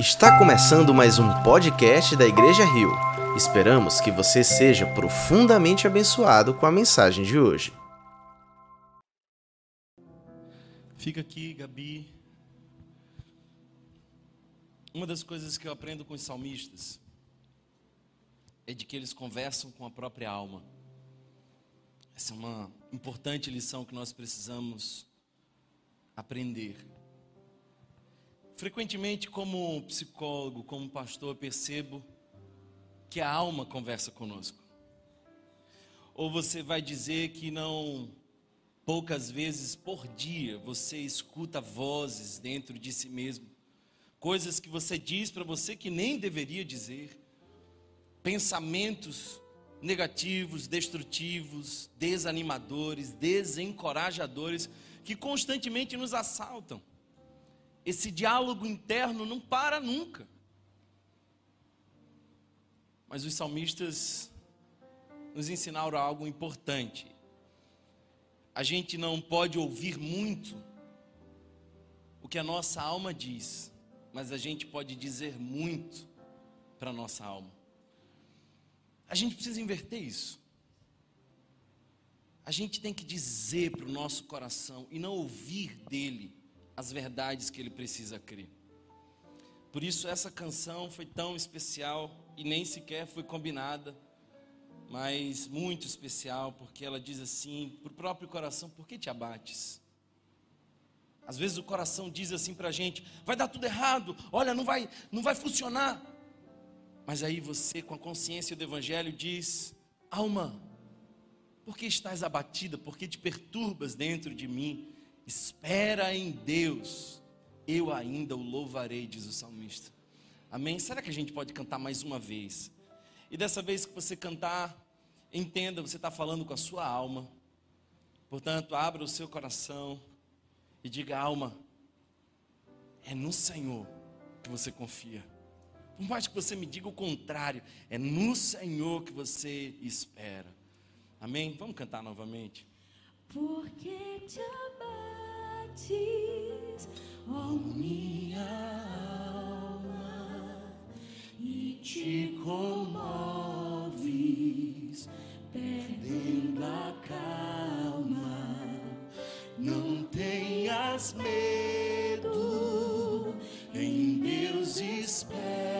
Está começando mais um podcast da Igreja Rio. Esperamos que você seja profundamente abençoado com a mensagem de hoje. Fica aqui, Gabi. Uma das coisas que eu aprendo com os salmistas é de que eles conversam com a própria alma. Essa é uma importante lição que nós precisamos aprender. Frequentemente, como psicólogo, como pastor, percebo que a alma conversa conosco. Ou você vai dizer que não, poucas vezes por dia, você escuta vozes dentro de si mesmo, coisas que você diz para você que nem deveria dizer, pensamentos negativos, destrutivos, desanimadores, desencorajadores, que constantemente nos assaltam. Esse diálogo interno não para nunca. Mas os salmistas nos ensinaram algo importante. A gente não pode ouvir muito o que a nossa alma diz, mas a gente pode dizer muito para a nossa alma. A gente precisa inverter isso. A gente tem que dizer para o nosso coração e não ouvir dele as verdades que ele precisa crer. Por isso essa canção foi tão especial e nem sequer foi combinada, mas muito especial, porque ela diz assim para o próprio coração: por que te abates? Às vezes o coração diz assim para a gente: vai dar tudo errado, olha, não vai, não vai funcionar. Mas aí você, com a consciência do Evangelho, diz: alma, por que estás abatida? Por que te perturbas dentro de mim? Espera em Deus, eu ainda o louvarei, diz o salmista. Amém? Será que a gente pode cantar mais uma vez? E dessa vez que você cantar, entenda, você está falando com a sua alma. Portanto, abra o seu coração e diga: alma, é no Senhor que você confia. Por mais que você me diga o contrário, é no Senhor que você espera. Amém? Vamos cantar novamente. Porque te abates, ó minha alma, e te comoves, perdendo a calma. Não tenhas medo, em Deus espera,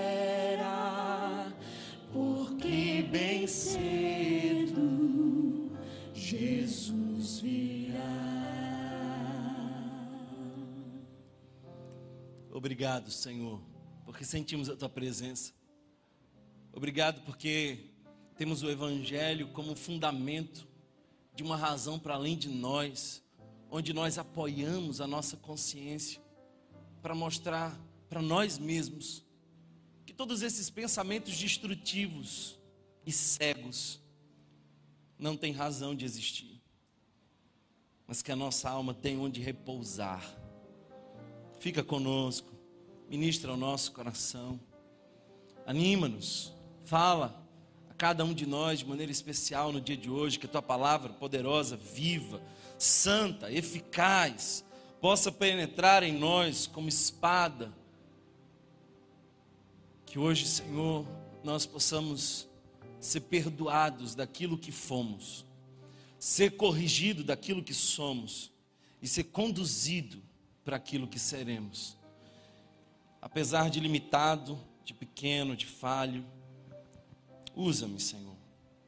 Obrigado, Senhor, porque sentimos a tua presença. Obrigado porque temos o Evangelho como fundamento de uma razão para além de nós, onde nós apoiamos a nossa consciência para mostrar para nós mesmos que todos esses pensamentos destrutivos e cegos não têm razão de existir, mas que a nossa alma tem onde repousar. Fica conosco, ministra o nosso coração, anima-nos, fala a cada um de nós de maneira especial no dia de hoje, que a tua palavra poderosa, viva, santa, eficaz, possa penetrar em nós como espada. Que hoje, Senhor, nós possamos ser perdoados daquilo que fomos, ser corrigido daquilo que somos e ser conduzido para aquilo que seremos. Apesar de limitado, de pequeno, de falho, usa-me, Senhor,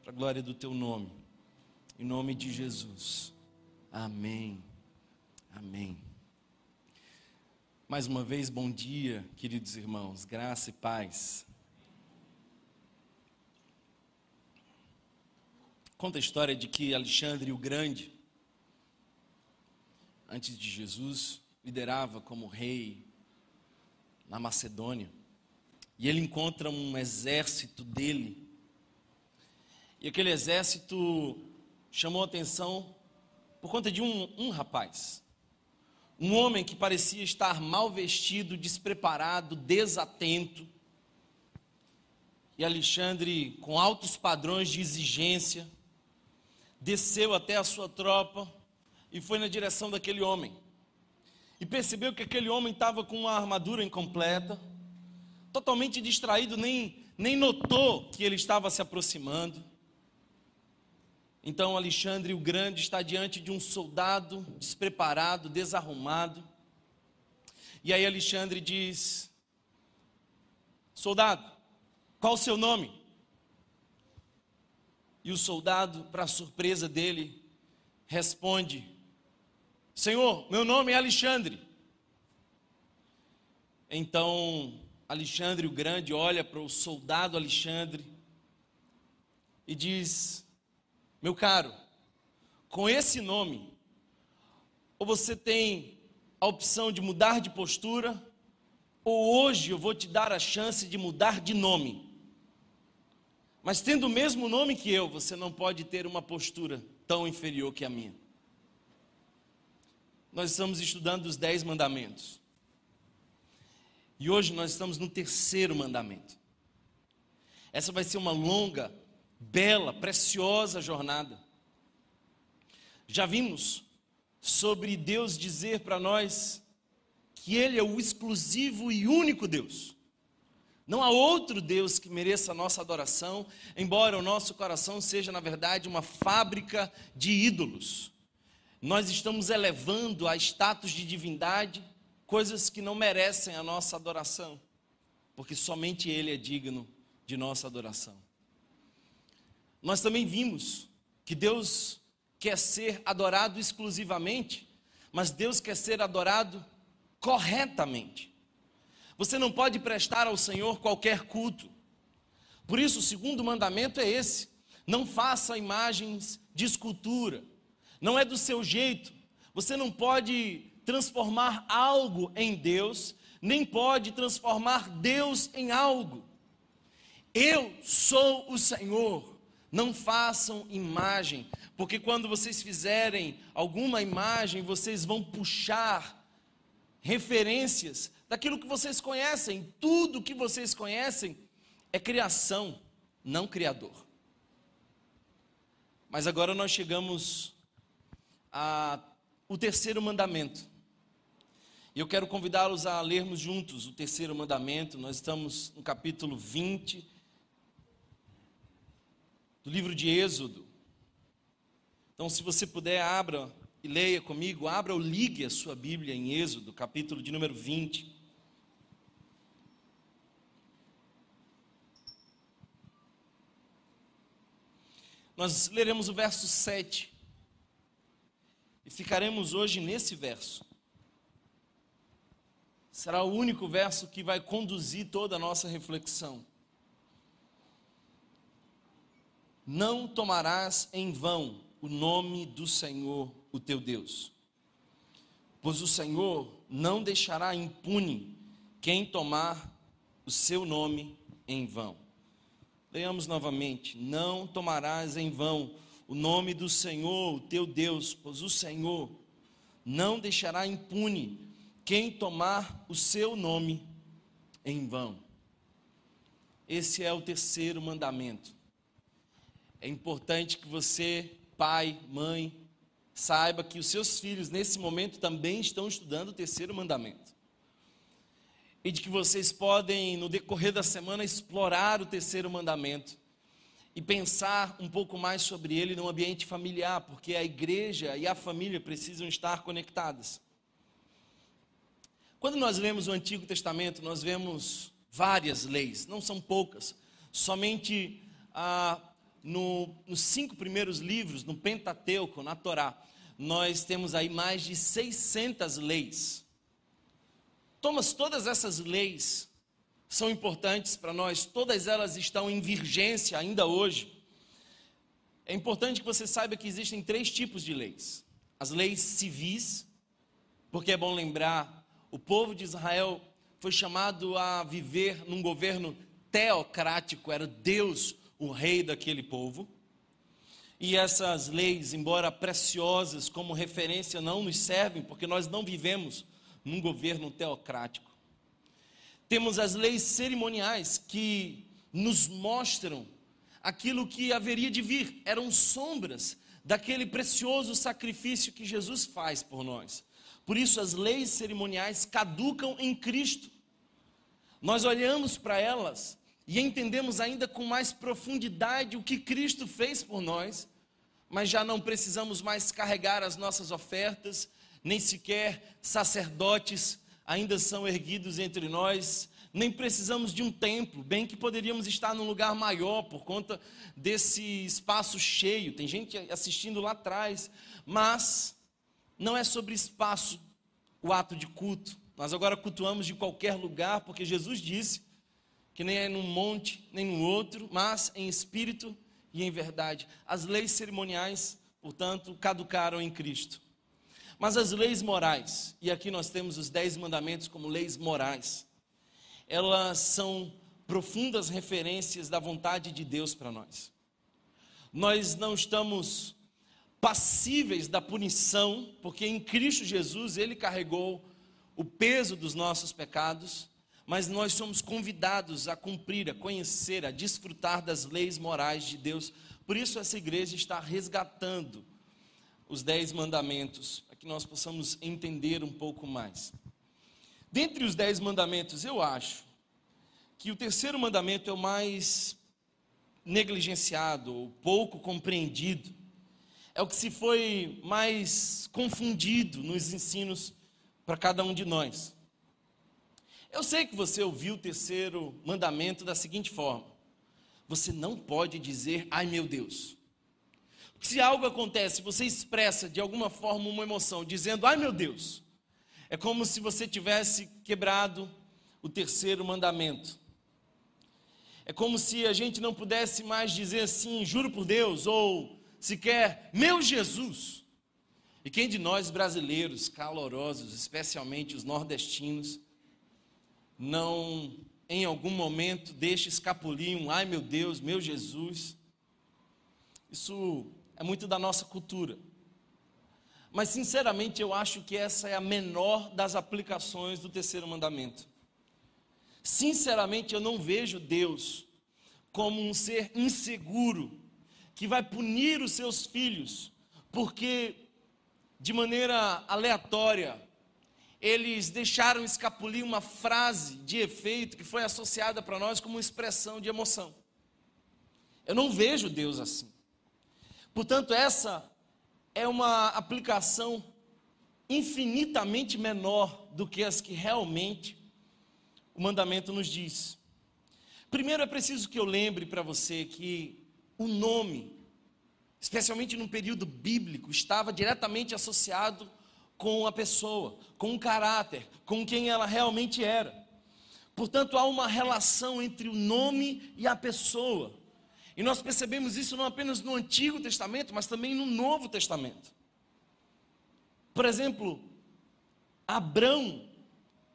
para a glória do teu nome. Em nome de Jesus. Amém. Amém. Mais uma vez, bom dia, queridos irmãos, graça e paz. Conta a história de que Alexandre o Grande, antes de Jesus, liderava como rei na Macedônia. E ele encontra um exército dele. E aquele exército chamou atenção por conta de um, um rapaz. Um homem que parecia estar mal vestido, despreparado, desatento. E Alexandre, com altos padrões de exigência, desceu até a sua tropa e foi na direção daquele homem. E percebeu que aquele homem estava com uma armadura incompleta, totalmente distraído, nem, nem notou que ele estava se aproximando. Então Alexandre o Grande está diante de um soldado despreparado, desarrumado. E aí Alexandre diz: Soldado, qual o seu nome? E o soldado, para surpresa dele, responde: Senhor, meu nome é Alexandre. Então Alexandre o Grande olha para o soldado Alexandre e diz: Meu caro, com esse nome, ou você tem a opção de mudar de postura, ou hoje eu vou te dar a chance de mudar de nome. Mas tendo o mesmo nome que eu, você não pode ter uma postura tão inferior que a minha. Nós estamos estudando os dez mandamentos. E hoje nós estamos no terceiro mandamento. Essa vai ser uma longa, bela, preciosa jornada. Já vimos sobre Deus dizer para nós que Ele é o exclusivo e único Deus. Não há outro Deus que mereça a nossa adoração, embora o nosso coração seja, na verdade, uma fábrica de ídolos nós estamos elevando a status de divindade coisas que não merecem a nossa adoração, porque somente Ele é digno de nossa adoração. Nós também vimos que Deus quer ser adorado exclusivamente, mas Deus quer ser adorado corretamente. Você não pode prestar ao Senhor qualquer culto. Por isso, o segundo mandamento é esse: não faça imagens de escultura não é do seu jeito. Você não pode transformar algo em Deus, nem pode transformar Deus em algo. Eu sou o Senhor. Não façam imagem, porque quando vocês fizerem alguma imagem, vocês vão puxar referências daquilo que vocês conhecem. Tudo que vocês conhecem é criação, não criador. Mas agora nós chegamos a, o terceiro mandamento. E eu quero convidá-los a lermos juntos o terceiro mandamento. Nós estamos no capítulo 20 do livro de Êxodo. Então, se você puder, abra e leia comigo, abra ou ligue a sua Bíblia em Êxodo, capítulo de número 20. Nós leremos o verso 7 e ficaremos hoje nesse verso. Será o único verso que vai conduzir toda a nossa reflexão. Não tomarás em vão o nome do Senhor, o teu Deus, pois o Senhor não deixará impune quem tomar o seu nome em vão. Leamos novamente: Não tomarás em vão o nome do Senhor, o teu Deus, pois o Senhor não deixará impune quem tomar o seu nome em vão. Esse é o terceiro mandamento. É importante que você, pai, mãe, saiba que os seus filhos nesse momento também estão estudando o terceiro mandamento. E de que vocês podem, no decorrer da semana, explorar o terceiro mandamento e pensar um pouco mais sobre ele no ambiente familiar, porque a igreja e a família precisam estar conectadas. Quando nós lemos o Antigo Testamento, nós vemos várias leis, não são poucas, somente ah, no, nos cinco primeiros livros, no Pentateuco, na Torá, nós temos aí mais de 600 leis. Thomas, todas essas leis são importantes para nós, todas elas estão em vigência ainda hoje. É importante que você saiba que existem três tipos de leis: as leis civis, porque é bom lembrar, o povo de Israel foi chamado a viver num governo teocrático, era Deus o rei daquele povo. E essas leis, embora preciosas como referência, não nos servem, porque nós não vivemos num governo teocrático. Temos as leis cerimoniais que nos mostram aquilo que haveria de vir, eram sombras daquele precioso sacrifício que Jesus faz por nós. Por isso, as leis cerimoniais caducam em Cristo. nós olhamos para elas e entendemos ainda com mais profundidade o que Cristo fez por nós, mas já não precisamos mais carregar as nossas ofertas, nem sequer sacerdotes ainda são erguidos entre nós, nem precisamos de um templo, bem que poderíamos estar num lugar maior por conta desse espaço cheio. Tem gente assistindo lá atrás, mas não é sobre espaço o ato de culto. Nós agora cultuamos de qualquer lugar, porque Jesus disse que nem é num monte, nem no outro, mas em espírito e em verdade. As leis cerimoniais, portanto, caducaram em Cristo. Mas as leis morais, e aqui nós temos os dez mandamentos como leis morais, elas são profundas referências da vontade de Deus para nós. Nós não estamos passíveis da punição, porque em Cristo Jesus ele carregou o peso dos nossos pecados, mas nós somos convidados a cumprir, a conhecer, a desfrutar das leis morais de Deus. Por isso essa igreja está resgatando os dez mandamentos, que nós possamos entender um pouco mais. Dentre os dez mandamentos, eu acho que o terceiro mandamento é o mais negligenciado, ou pouco compreendido. É o que se foi mais confundido nos ensinos para cada um de nós. Eu sei que você ouviu o terceiro mandamento da seguinte forma: você não pode dizer, ai meu Deus. Se algo acontece, você expressa de alguma forma uma emoção, dizendo, ai meu Deus, é como se você tivesse quebrado o terceiro mandamento. É como se a gente não pudesse mais dizer assim, juro por Deus, ou sequer, meu Jesus. E quem de nós brasileiros, calorosos, especialmente os nordestinos, não em algum momento deixa escapulir um ai meu Deus, meu Jesus? Isso é muito da nossa cultura. Mas, sinceramente, eu acho que essa é a menor das aplicações do terceiro mandamento. Sinceramente, eu não vejo Deus como um ser inseguro que vai punir os seus filhos, porque, de maneira aleatória, eles deixaram escapulir uma frase de efeito que foi associada para nós como uma expressão de emoção. Eu não vejo Deus assim. Portanto, essa é uma aplicação infinitamente menor do que as que realmente o mandamento nos diz. Primeiro é preciso que eu lembre para você que o nome, especialmente num período bíblico, estava diretamente associado com a pessoa, com o caráter, com quem ela realmente era. Portanto, há uma relação entre o nome e a pessoa. E nós percebemos isso não apenas no Antigo Testamento, mas também no Novo Testamento. Por exemplo, Abrão,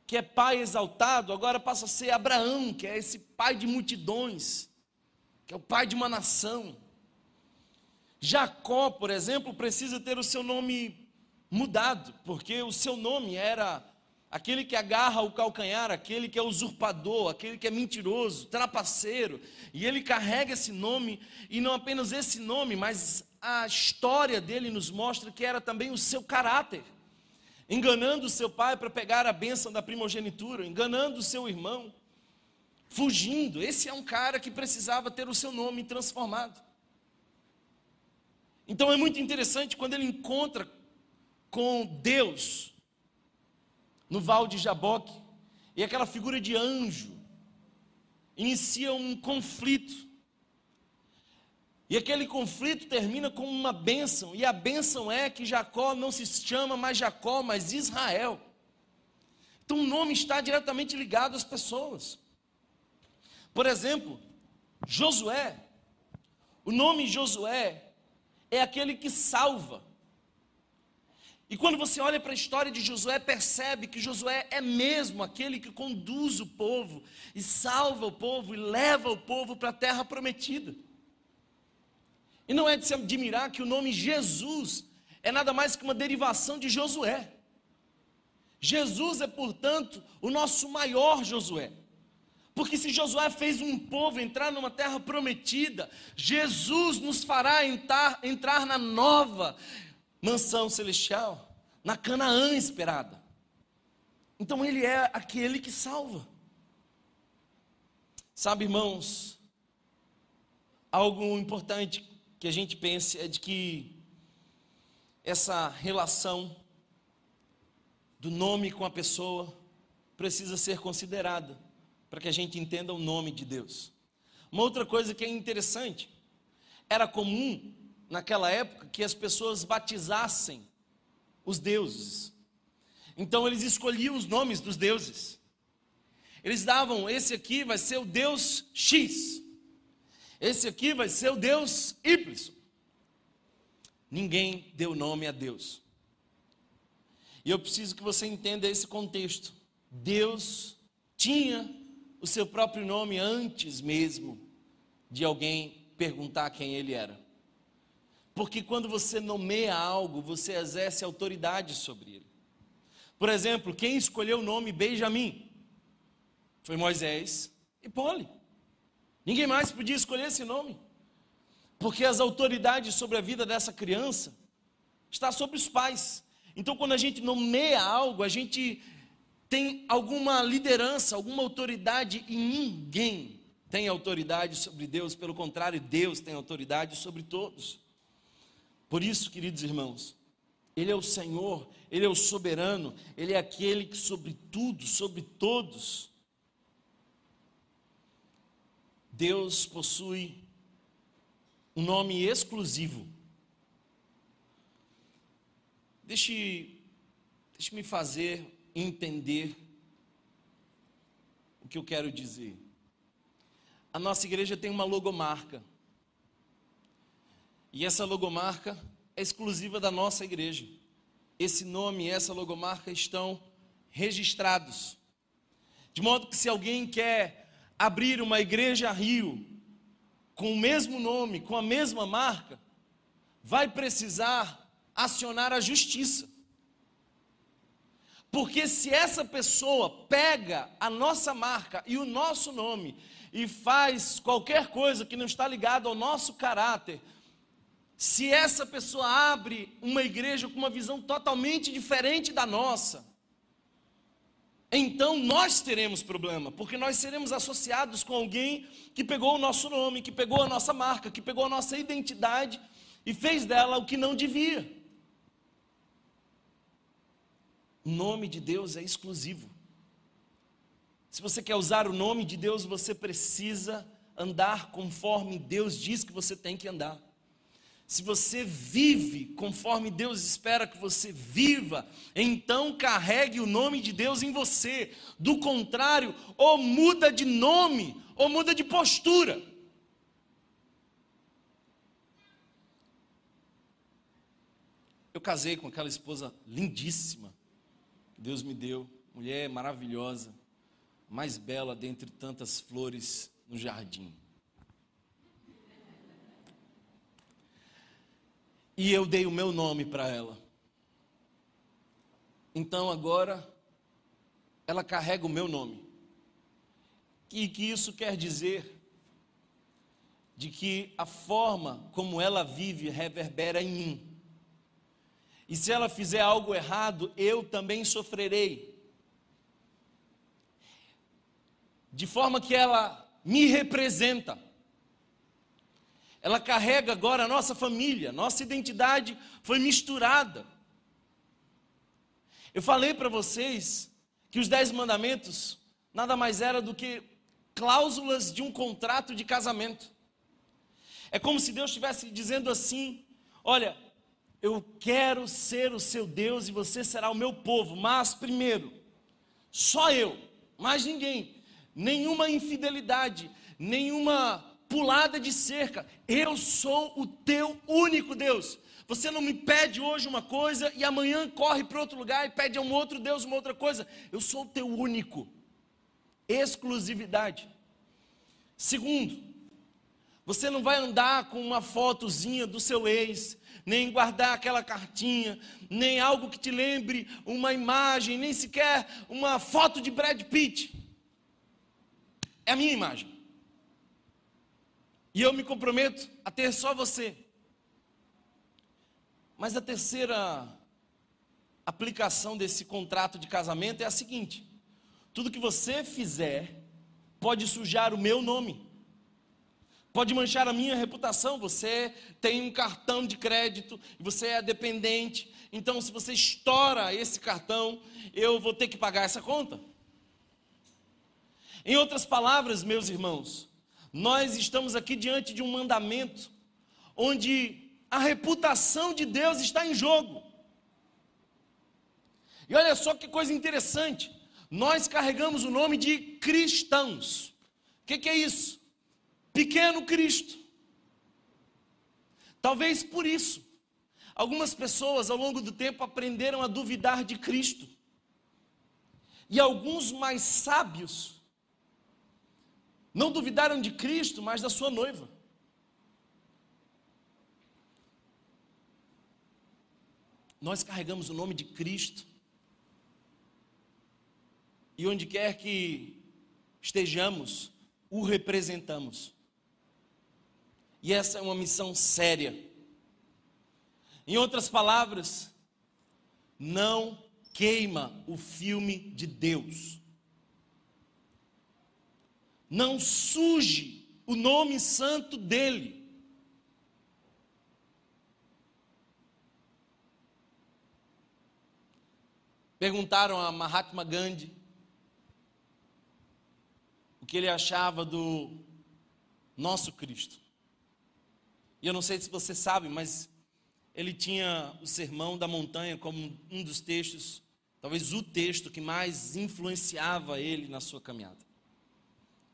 que é pai exaltado, agora passa a ser Abraão, que é esse pai de multidões, que é o pai de uma nação. Jacó, por exemplo, precisa ter o seu nome mudado, porque o seu nome era aquele que agarra o calcanhar, aquele que é usurpador, aquele que é mentiroso, trapaceiro, e ele carrega esse nome, e não apenas esse nome, mas a história dele nos mostra que era também o seu caráter. Enganando o seu pai para pegar a bênção da primogenitura, enganando o seu irmão, fugindo. Esse é um cara que precisava ter o seu nome transformado. Então é muito interessante quando ele encontra com Deus, no Val de Jaboque, e aquela figura de anjo inicia um conflito. E aquele conflito termina com uma bênção, e a bênção é que Jacó não se chama mais Jacó, mas Israel. Então o nome está diretamente ligado às pessoas. Por exemplo, Josué. O nome Josué é aquele que salva. E quando você olha para a história de Josué, percebe que Josué é mesmo aquele que conduz o povo e salva o povo e leva o povo para a terra prometida. E não é de se admirar que o nome Jesus é nada mais que uma derivação de Josué. Jesus é, portanto, o nosso maior Josué. Porque se Josué fez um povo entrar numa terra prometida, Jesus nos fará entrar, entrar na nova mansão celestial, na Canaã esperada. Então ele é aquele que salva. Sabe, irmãos, algo importante que a gente pense é de que essa relação do nome com a pessoa precisa ser considerada para que a gente entenda o nome de Deus. Uma outra coisa que é interessante, era comum naquela época que as pessoas batizassem os deuses. Então eles escolhiam os nomes dos deuses. Eles davam, esse aqui vai ser o Deus X. Esse aqui vai ser o Deus Y. Ninguém deu nome a Deus. E eu preciso que você entenda esse contexto. Deus tinha o seu próprio nome antes mesmo de alguém perguntar quem ele era. Porque quando você nomeia algo, você exerce autoridade sobre ele. Por exemplo, quem escolheu o nome Benjamim? Foi Moisés e Poli. Ninguém mais podia escolher esse nome. Porque as autoridades sobre a vida dessa criança está sobre os pais. Então, quando a gente nomeia algo, a gente tem alguma liderança, alguma autoridade e ninguém tem autoridade sobre Deus, pelo contrário, Deus tem autoridade sobre todos. Por isso, queridos irmãos, Ele é o Senhor, Ele é o soberano, Ele é aquele que sobre tudo, sobre todos, Deus possui um nome exclusivo. Deixe, deixe-me fazer entender o que eu quero dizer. A nossa igreja tem uma logomarca. E essa logomarca é exclusiva da nossa igreja. Esse nome e essa logomarca estão registrados. De modo que se alguém quer abrir uma igreja Rio com o mesmo nome, com a mesma marca, vai precisar acionar a justiça. Porque se essa pessoa pega a nossa marca e o nosso nome e faz qualquer coisa que não está ligada ao nosso caráter, se essa pessoa abre uma igreja com uma visão totalmente diferente da nossa, então nós teremos problema, porque nós seremos associados com alguém que pegou o nosso nome, que pegou a nossa marca, que pegou a nossa identidade e fez dela o que não devia. O nome de Deus é exclusivo. Se você quer usar o nome de Deus, você precisa andar conforme Deus diz que você tem que andar. Se você vive conforme Deus espera que você viva, então carregue o nome de Deus em você. Do contrário, ou muda de nome, ou muda de postura. Eu casei com aquela esposa lindíssima, Deus me deu, mulher maravilhosa, mais bela dentre tantas flores no jardim. E eu dei o meu nome para ela. Então agora ela carrega o meu nome. E que isso quer dizer de que a forma como ela vive reverbera em mim. E se ela fizer algo errado, eu também sofrerei. De forma que ela me representa. Ela carrega agora a nossa família, nossa identidade foi misturada. Eu falei para vocês que os dez mandamentos nada mais era do que cláusulas de um contrato de casamento. É como se Deus estivesse dizendo assim: olha, eu quero ser o seu Deus e você será o meu povo, mas primeiro, só eu, mais ninguém, nenhuma infidelidade, nenhuma pulada de cerca, eu sou o teu único Deus. Você não me pede hoje uma coisa e amanhã corre para outro lugar e pede a um outro Deus uma outra coisa. Eu sou o teu único. Exclusividade. Segundo, você não vai andar com uma fotozinha do seu ex, nem guardar aquela cartinha, nem algo que te lembre uma imagem, nem sequer uma foto de Brad Pitt. É a minha imagem. E eu me comprometo a ter só você. Mas a terceira aplicação desse contrato de casamento é a seguinte: tudo que você fizer pode sujar o meu nome, pode manchar a minha reputação. Você tem um cartão de crédito você é dependente, então se você estoura esse cartão, eu vou ter que pagar essa conta. Em outras palavras, meus irmãos, nós estamos aqui diante de um mandamento onde a reputação de Deus está em jogo. E olha só que coisa interessante, nós carregamos o nome de cristãos. O que, que é isso? Pequeno Cristo. Talvez por isso, algumas pessoas ao longo do tempo aprenderam a duvidar de Cristo. E alguns mais sábios não duvidaram de Cristo, mas da sua noiva. Nós carregamos o nome de Cristo. E onde quer que estejamos, o representamos. E essa é uma missão séria. Em outras palavras, não queima o filme de Deus. Não suje o nome santo dele. Perguntaram a Mahatma Gandhi o que ele achava do nosso Cristo. E eu não sei se você sabe, mas ele tinha o Sermão da Montanha como um dos textos, talvez o texto que mais influenciava ele na sua caminhada.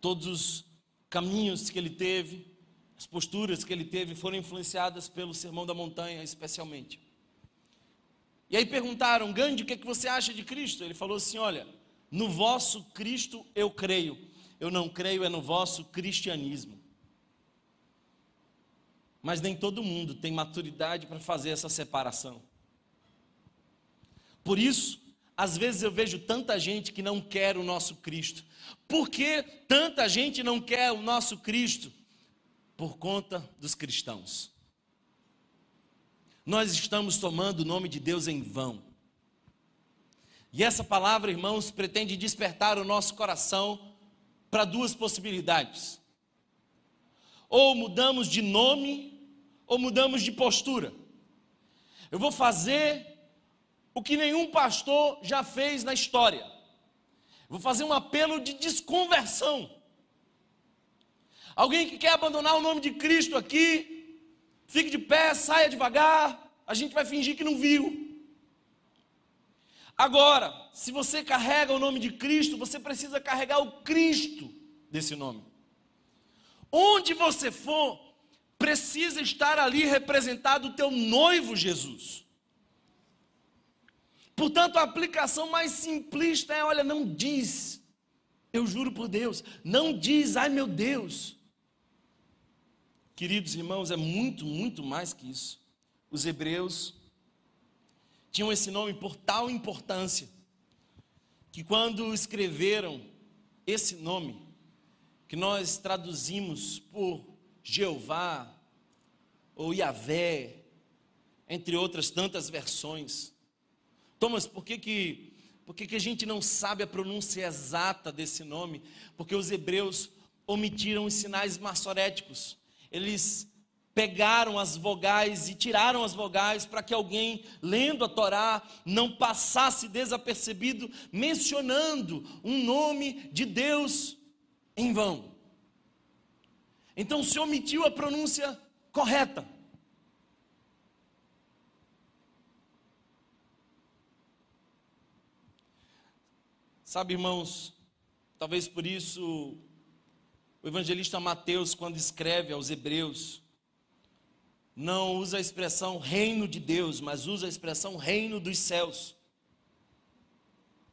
Todos os caminhos que ele teve, as posturas que ele teve foram influenciadas pelo Sermão da Montanha, especialmente. E aí perguntaram, Gandhi, o que, é que você acha de Cristo? Ele falou assim: olha, no vosso Cristo eu creio, eu não creio é no vosso cristianismo. Mas nem todo mundo tem maturidade para fazer essa separação. Por isso, às vezes eu vejo tanta gente que não quer o nosso Cristo. Por que tanta gente não quer o nosso Cristo? Por conta dos cristãos nós estamos tomando o nome de Deus em vão. E essa palavra, irmãos, pretende despertar o nosso coração para duas possibilidades: ou mudamos de nome, ou mudamos de postura. Eu vou fazer o que nenhum pastor já fez na história. Vou fazer um apelo de desconversão. Alguém que quer abandonar o nome de Cristo aqui, Fique de pé, saia devagar. A gente vai fingir que não viu. Agora, se você carrega o nome de Cristo, você precisa carregar o Cristo desse nome. Onde você for, precisa estar ali representado o teu noivo Jesus. Portanto, a aplicação mais simplista é: olha, não diz, eu juro por Deus, não diz, ai meu Deus, Queridos irmãos, é muito, muito mais que isso. Os hebreus tinham esse nome por tal importância que quando escreveram esse nome, que nós traduzimos por Jeová ou Yahvé, entre outras tantas versões. Thomas, por que que, por que que a gente não sabe a pronúncia exata desse nome? Porque os hebreus omitiram os sinais maçoréticos eles pegaram as vogais e tiraram as vogais para que alguém, lendo a Torá, não passasse desapercebido, mencionando um nome de Deus em vão. Então se omitiu a pronúncia correta. Sabe, irmãos, talvez por isso o evangelista Mateus, quando escreve aos Hebreus, não usa a expressão reino de Deus, mas usa a expressão reino dos céus.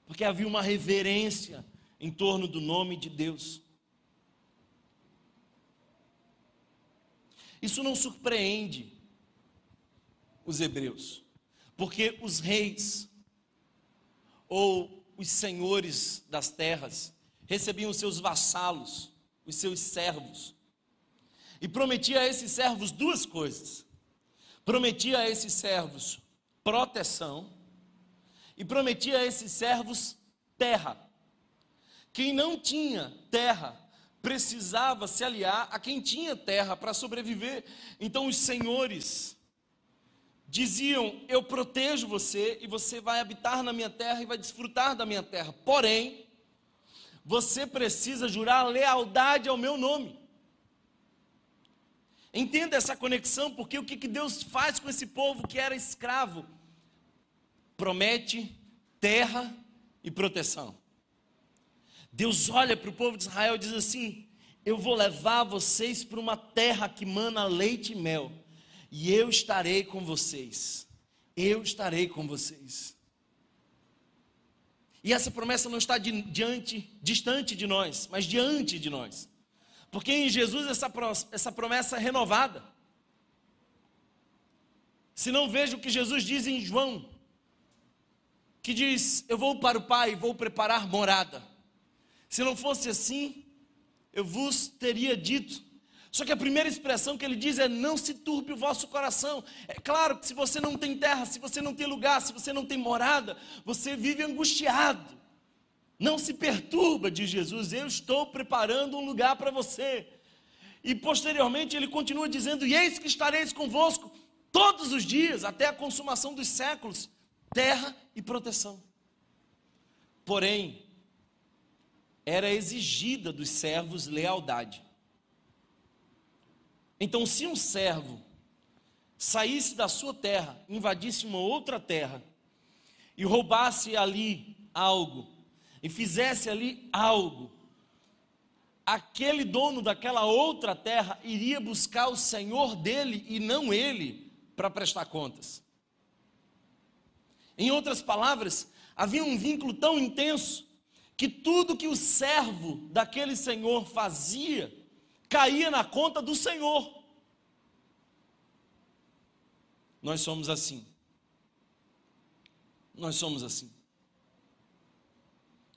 Porque havia uma reverência em torno do nome de Deus. Isso não surpreende os hebreus, porque os reis ou os senhores das terras recebiam seus vassalos os seus servos. E prometia a esses servos duas coisas: prometia a esses servos proteção e prometia a esses servos terra. Quem não tinha terra precisava se aliar a quem tinha terra para sobreviver. Então os senhores diziam: Eu protejo você e você vai habitar na minha terra e vai desfrutar da minha terra. Porém, você precisa jurar lealdade ao meu nome. Entenda essa conexão, porque o que Deus faz com esse povo que era escravo? Promete terra e proteção. Deus olha para o povo de Israel e diz assim: Eu vou levar vocês para uma terra que mana leite e mel, e eu estarei com vocês. Eu estarei com vocês. E essa promessa não está diante, distante de nós, mas diante de nós. Porque em Jesus essa, essa promessa é renovada. Se não veja o que Jesus diz em João, que diz: Eu vou para o Pai, vou preparar morada. Se não fosse assim, eu vos teria dito. Só que a primeira expressão que ele diz é: Não se turbe o vosso coração. É claro que se você não tem terra, se você não tem lugar, se você não tem morada, você vive angustiado. Não se perturba, diz Jesus, eu estou preparando um lugar para você. E posteriormente ele continua dizendo: E eis que estareis convosco todos os dias, até a consumação dos séculos, terra e proteção. Porém, era exigida dos servos lealdade. Então, se um servo saísse da sua terra, invadisse uma outra terra e roubasse ali algo, e fizesse ali algo, aquele dono daquela outra terra iria buscar o senhor dele e não ele para prestar contas. Em outras palavras, havia um vínculo tão intenso que tudo que o servo daquele senhor fazia caía na conta do senhor. Nós somos assim. Nós somos assim.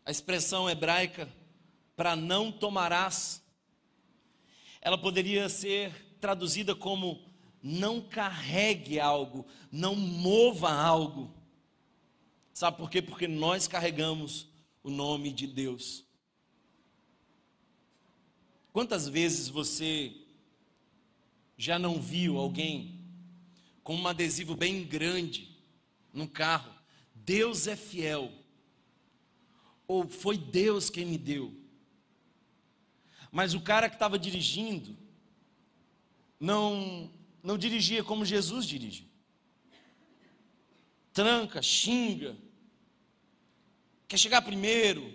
A expressão hebraica para não tomarás, ela poderia ser traduzida como não carregue algo, não mova algo. Sabe por quê? Porque nós carregamos o nome de Deus. Quantas vezes você já não viu alguém com um adesivo bem grande no carro? Deus é fiel ou foi Deus quem me deu. Mas o cara que estava dirigindo não não dirigia como Jesus dirige. Tranca, xinga, quer chegar primeiro,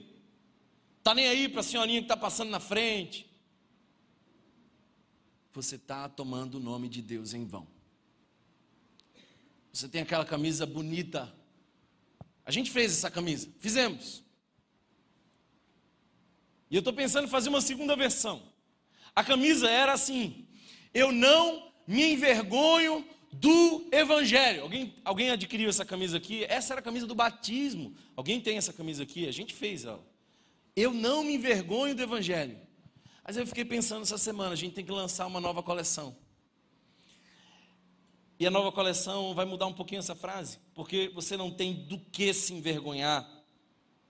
tá nem aí para a senhorinha que está passando na frente. Você está tomando o nome de Deus em vão. Você tem aquela camisa bonita. A gente fez essa camisa, fizemos. E eu estou pensando em fazer uma segunda versão. A camisa era assim: Eu não me envergonho do Evangelho. Alguém, alguém adquiriu essa camisa aqui? Essa era a camisa do batismo. Alguém tem essa camisa aqui? A gente fez ela. Eu não me envergonho do Evangelho. Mas eu fiquei pensando essa semana: a gente tem que lançar uma nova coleção. E a nova coleção vai mudar um pouquinho essa frase, porque você não tem do que se envergonhar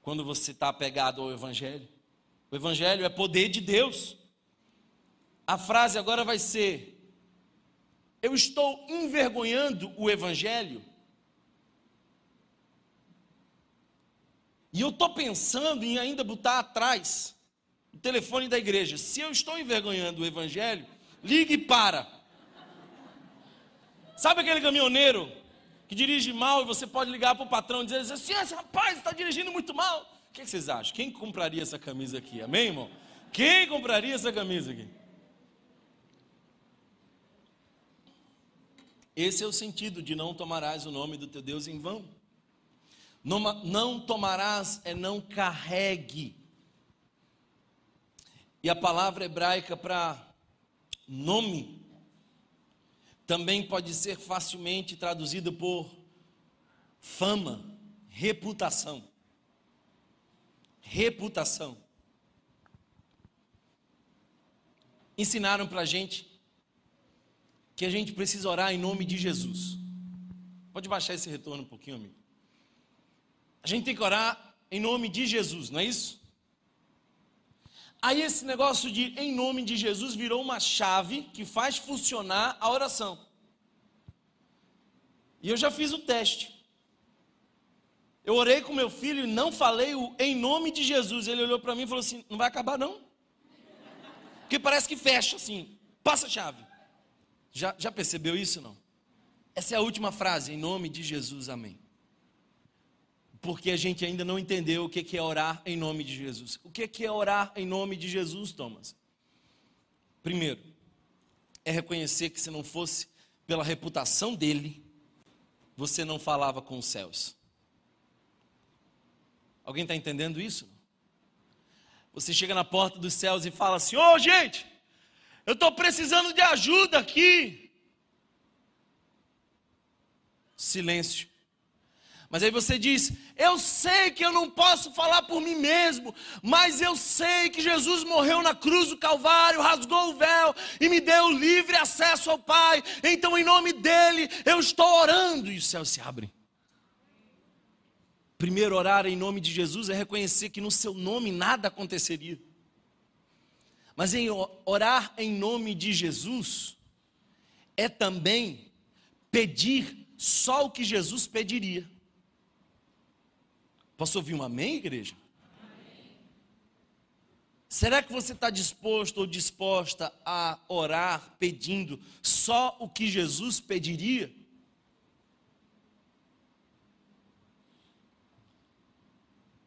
quando você está apegado ao Evangelho. O Evangelho é poder de Deus. A frase agora vai ser: Eu estou envergonhando o Evangelho. E eu estou pensando em ainda botar atrás o telefone da igreja. Se eu estou envergonhando o Evangelho, ligue para. Sabe aquele caminhoneiro que dirige mal e você pode ligar para o patrão e dizer assim: esse rapaz está dirigindo muito mal. O que vocês acham? Quem compraria essa camisa aqui? Amém, irmão? Quem compraria essa camisa aqui? Esse é o sentido de não tomarás o nome do teu Deus em vão. Não, não tomarás é não carregue. E a palavra hebraica para nome também pode ser facilmente traduzida por fama, reputação reputação. Ensinaram para a gente que a gente precisa orar em nome de Jesus. Pode baixar esse retorno um pouquinho, amigo. A gente tem que orar em nome de Jesus, não é isso? Aí esse negócio de em nome de Jesus virou uma chave que faz funcionar a oração. E eu já fiz o teste. Eu orei com meu filho e não falei o em nome de Jesus. Ele olhou para mim e falou assim: não vai acabar não? Porque parece que fecha assim, passa a chave. Já, já percebeu isso não? Essa é a última frase, em nome de Jesus, amém porque a gente ainda não entendeu o que é orar em nome de Jesus. O que é orar em nome de Jesus, Thomas? Primeiro, é reconhecer que se não fosse pela reputação dele, você não falava com os céus. Alguém está entendendo isso? Você chega na porta dos céus e fala assim: Ô oh, gente, eu estou precisando de ajuda aqui. Silêncio. Mas aí você diz: Eu sei que eu não posso falar por mim mesmo, mas eu sei que Jesus morreu na cruz do Calvário, rasgou o véu e me deu livre acesso ao Pai. Então, em nome dele, eu estou orando e os céus se abrem. Primeiro, orar em nome de Jesus é reconhecer que no seu nome nada aconteceria. Mas em orar em nome de Jesus é também pedir só o que Jesus pediria. Posso ouvir um amém, igreja? Será que você está disposto ou disposta a orar pedindo só o que Jesus pediria?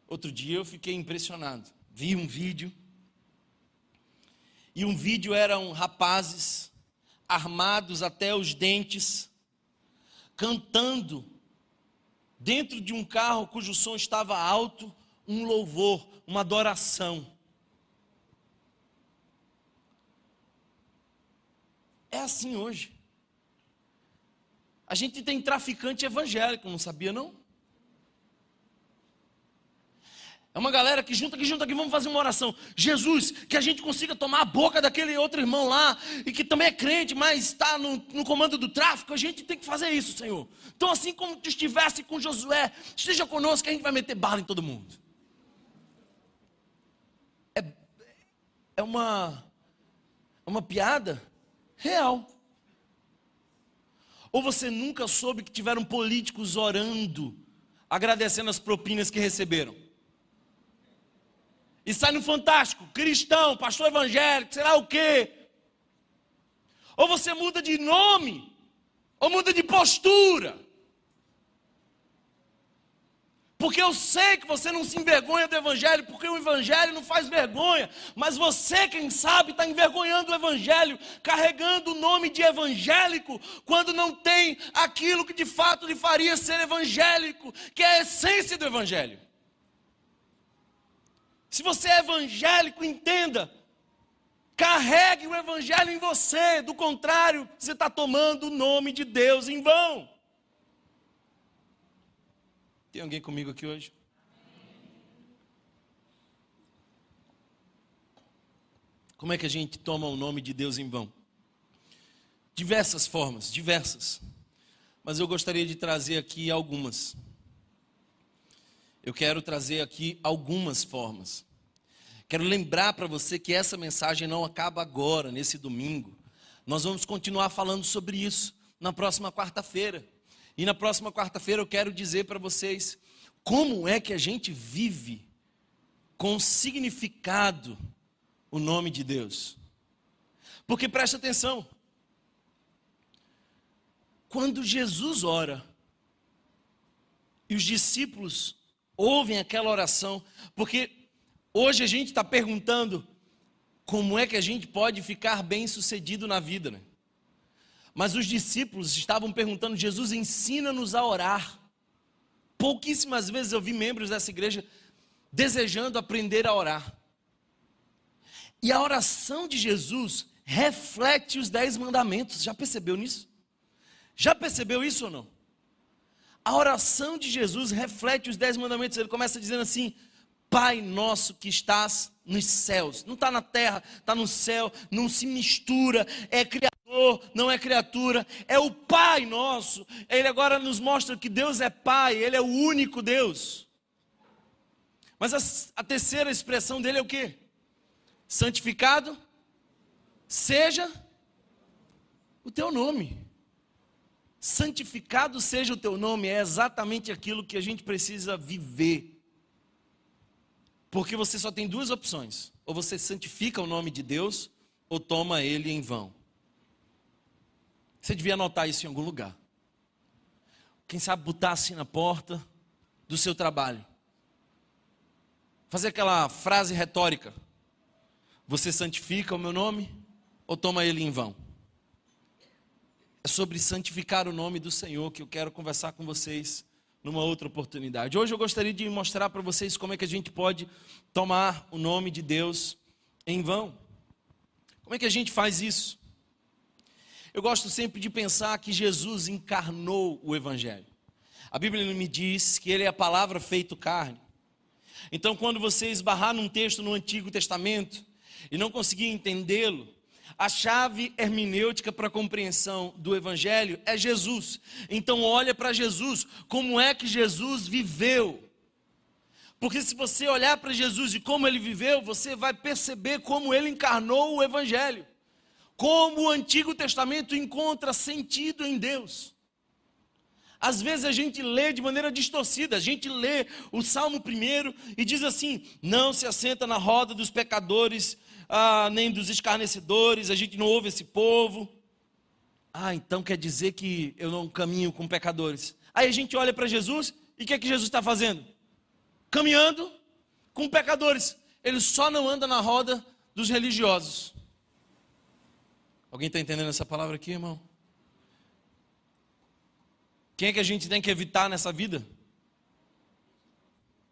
Outro dia eu fiquei impressionado. Vi um vídeo. E um vídeo eram rapazes armados até os dentes, cantando dentro de um carro cujo som estava alto, um louvor, uma adoração. É assim hoje. A gente tem traficante evangélico, não sabia não? É uma galera que junta aqui, junta aqui, vamos fazer uma oração. Jesus, que a gente consiga tomar a boca daquele outro irmão lá, e que também é crente, mas está no, no comando do tráfico, a gente tem que fazer isso, Senhor. Então, assim como tu estivesse com Josué, esteja conosco que a gente vai meter bala em todo mundo. É, é uma, é uma piada real. Ou você nunca soube que tiveram políticos orando, agradecendo as propinas que receberam? E sai no Fantástico, cristão, pastor evangélico, sei lá o quê. Ou você muda de nome, ou muda de postura. Porque eu sei que você não se envergonha do Evangelho, porque o Evangelho não faz vergonha. Mas você, quem sabe, está envergonhando o Evangelho, carregando o nome de evangélico, quando não tem aquilo que de fato lhe faria ser evangélico, que é a essência do Evangelho. Se você é evangélico, entenda. Carregue o evangelho em você, do contrário, você está tomando o nome de Deus em vão. Tem alguém comigo aqui hoje? Como é que a gente toma o nome de Deus em vão? Diversas formas, diversas. Mas eu gostaria de trazer aqui algumas eu quero trazer aqui algumas formas. Quero lembrar para você que essa mensagem não acaba agora, nesse domingo. Nós vamos continuar falando sobre isso na próxima quarta-feira. E na próxima quarta-feira eu quero dizer para vocês como é que a gente vive com significado o nome de Deus. Porque preste atenção. Quando Jesus ora e os discípulos ouvem aquela oração, porque hoje a gente está perguntando como é que a gente pode ficar bem sucedido na vida, né? Mas os discípulos estavam perguntando: Jesus, ensina-nos a orar. Pouquíssimas vezes eu vi membros dessa igreja desejando aprender a orar. E a oração de Jesus reflete os dez mandamentos. Já percebeu nisso? Já percebeu isso ou não? A oração de Jesus reflete os dez mandamentos. Ele começa dizendo assim: Pai nosso que estás nos céus. Não está na terra, está no céu, não se mistura, é criador, não é criatura, é o Pai nosso. Ele agora nos mostra que Deus é Pai, Ele é o único Deus. Mas a, a terceira expressão dele é o quê? santificado seja o teu nome. Santificado seja o teu nome, é exatamente aquilo que a gente precisa viver. Porque você só tem duas opções: ou você santifica o nome de Deus, ou toma ele em vão. Você devia anotar isso em algum lugar. Quem sabe botar assim na porta do seu trabalho. Fazer aquela frase retórica: Você santifica o meu nome, ou toma ele em vão? É sobre santificar o nome do Senhor que eu quero conversar com vocês numa outra oportunidade. Hoje eu gostaria de mostrar para vocês como é que a gente pode tomar o nome de Deus em vão. Como é que a gente faz isso? Eu gosto sempre de pensar que Jesus encarnou o Evangelho. A Bíblia me diz que ele é a palavra feito carne. Então, quando você esbarrar num texto no Antigo Testamento e não conseguir entendê-lo, a chave hermenêutica para a compreensão do Evangelho é Jesus. Então, olha para Jesus, como é que Jesus viveu. Porque se você olhar para Jesus e como ele viveu, você vai perceber como ele encarnou o Evangelho. Como o Antigo Testamento encontra sentido em Deus. Às vezes a gente lê de maneira distorcida, a gente lê o Salmo primeiro e diz assim: não se assenta na roda dos pecadores, ah, nem dos escarnecedores, a gente não ouve esse povo. Ah, então quer dizer que eu não caminho com pecadores. Aí a gente olha para Jesus e o que é que Jesus está fazendo? Caminhando com pecadores. Ele só não anda na roda dos religiosos. Alguém está entendendo essa palavra aqui, irmão? Quem é que a gente tem que evitar nessa vida?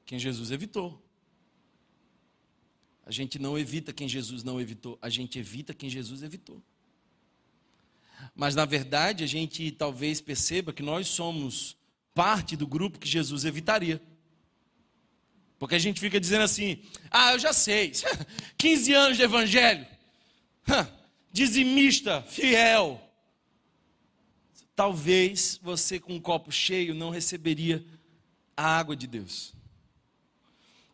Quem Jesus evitou. A gente não evita quem Jesus não evitou, a gente evita quem Jesus evitou. Mas na verdade, a gente talvez perceba que nós somos parte do grupo que Jesus evitaria. Porque a gente fica dizendo assim: ah, eu já sei, 15 anos de evangelho, dizimista, fiel. Talvez você com um copo cheio não receberia a água de Deus.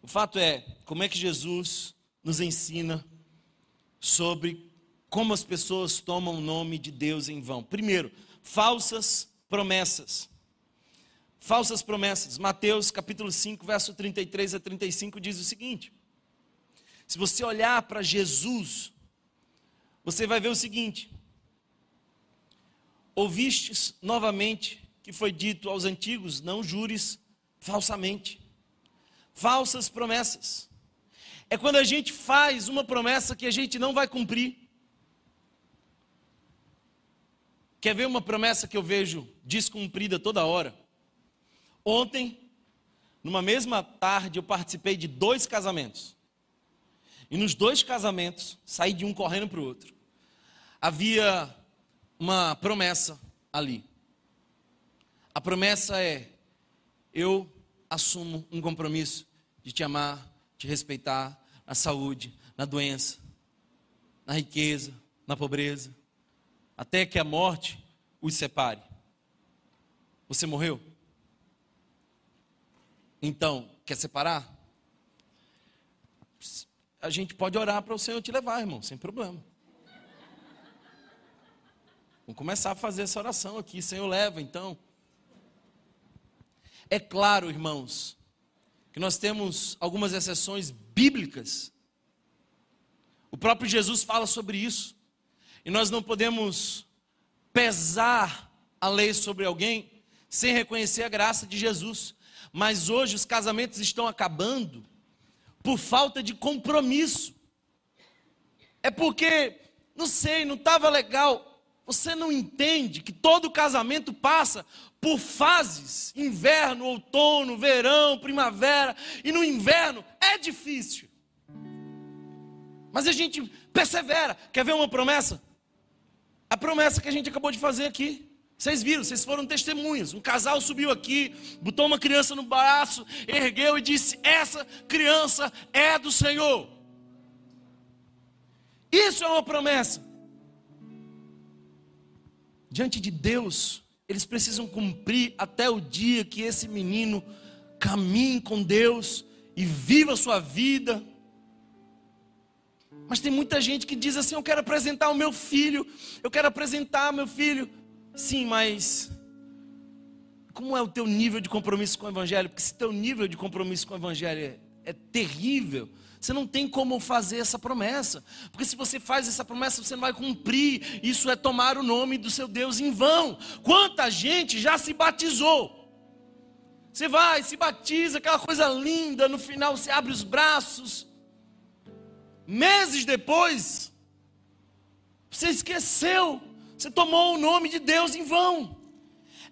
O fato é, como é que Jesus nos ensina sobre como as pessoas tomam o nome de Deus em vão. Primeiro, falsas promessas. Falsas promessas. Mateus capítulo 5, verso 33 a 35 diz o seguinte: Se você olhar para Jesus, você vai ver o seguinte: Ouvistes novamente que foi dito aos antigos: Não jures falsamente. Falsas promessas é quando a gente faz uma promessa que a gente não vai cumprir. Quer ver uma promessa que eu vejo descumprida toda hora? Ontem, numa mesma tarde, eu participei de dois casamentos. E nos dois casamentos, saí de um correndo para o outro. Havia uma promessa ali. A promessa é: eu assumo um compromisso de te amar, te respeitar na saúde, na doença, na riqueza, na pobreza, até que a morte os separe. Você morreu? Então, quer separar? A gente pode orar para o Senhor te levar, irmão, sem problema. Vamos começar a fazer essa oração aqui. Senhor, leva então. É claro, irmãos, que nós temos algumas exceções bíblicas. O próprio Jesus fala sobre isso. E nós não podemos pesar a lei sobre alguém sem reconhecer a graça de Jesus. Mas hoje os casamentos estão acabando por falta de compromisso. É porque, não sei, não estava legal. Você não entende que todo casamento passa por fases: inverno, outono, verão, primavera. E no inverno é difícil. Mas a gente persevera. Quer ver uma promessa? A promessa que a gente acabou de fazer aqui. Vocês viram, vocês foram testemunhas. Um casal subiu aqui, botou uma criança no braço, ergueu e disse: Essa criança é do Senhor. Isso é uma promessa. Diante de Deus, eles precisam cumprir até o dia que esse menino caminhe com Deus e viva a sua vida. Mas tem muita gente que diz assim: Eu quero apresentar o meu filho, eu quero apresentar meu filho. Sim, mas como é o teu nível de compromisso com o Evangelho? Porque se teu nível de compromisso com o Evangelho é, é terrível, você não tem como fazer essa promessa. Porque se você faz essa promessa, você não vai cumprir. Isso é tomar o nome do seu Deus em vão. Quanta gente já se batizou? Você vai, se batiza, aquela coisa linda, no final você abre os braços. Meses depois, você esqueceu, você tomou o nome de Deus em vão.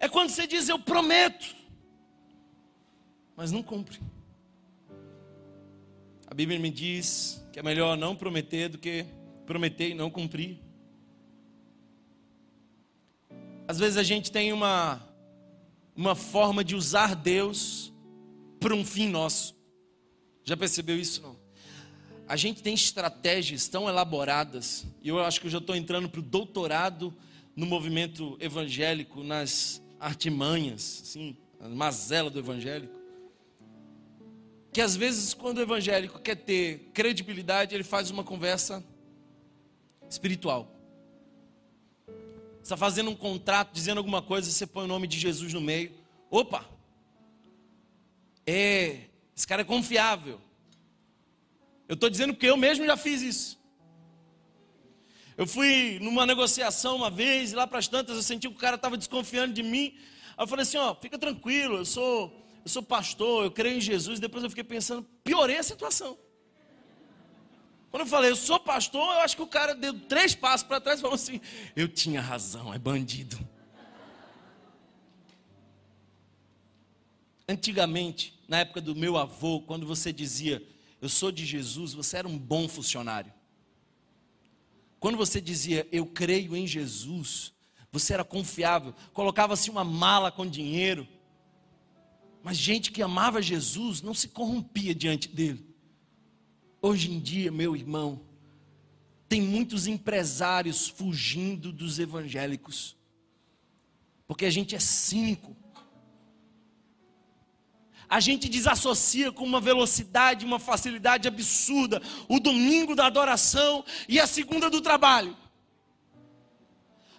É quando você diz eu prometo, mas não cumpre. A Bíblia me diz que é melhor não prometer do que prometer e não cumprir. Às vezes a gente tem uma uma forma de usar Deus para um fim nosso. Já percebeu isso não? A gente tem estratégias tão elaboradas, e eu acho que eu já estou entrando para o doutorado no movimento evangélico, nas artimanhas, assim, a mazela do evangélico. Que às vezes, quando o evangélico quer ter credibilidade, ele faz uma conversa espiritual está fazendo um contrato, dizendo alguma coisa, você põe o nome de Jesus no meio. Opa! É, esse cara é confiável. Eu estou dizendo porque eu mesmo já fiz isso. Eu fui numa negociação uma vez, e lá para as tantas eu senti que o cara estava desconfiando de mim. Aí eu falei assim: ó, fica tranquilo, eu sou, eu sou pastor, eu creio em Jesus. Depois eu fiquei pensando, piorei a situação. Quando eu falei, eu sou pastor, eu acho que o cara deu três passos para trás e falou assim: eu tinha razão, é bandido. Antigamente, na época do meu avô, quando você dizia, eu sou de Jesus, você era um bom funcionário. Quando você dizia, eu creio em Jesus, você era confiável, colocava-se uma mala com dinheiro. Mas gente que amava Jesus não se corrompia diante dele. Hoje em dia, meu irmão, tem muitos empresários fugindo dos evangélicos, porque a gente é cínico. A gente desassocia com uma velocidade, uma facilidade absurda o domingo da adoração e a segunda do trabalho.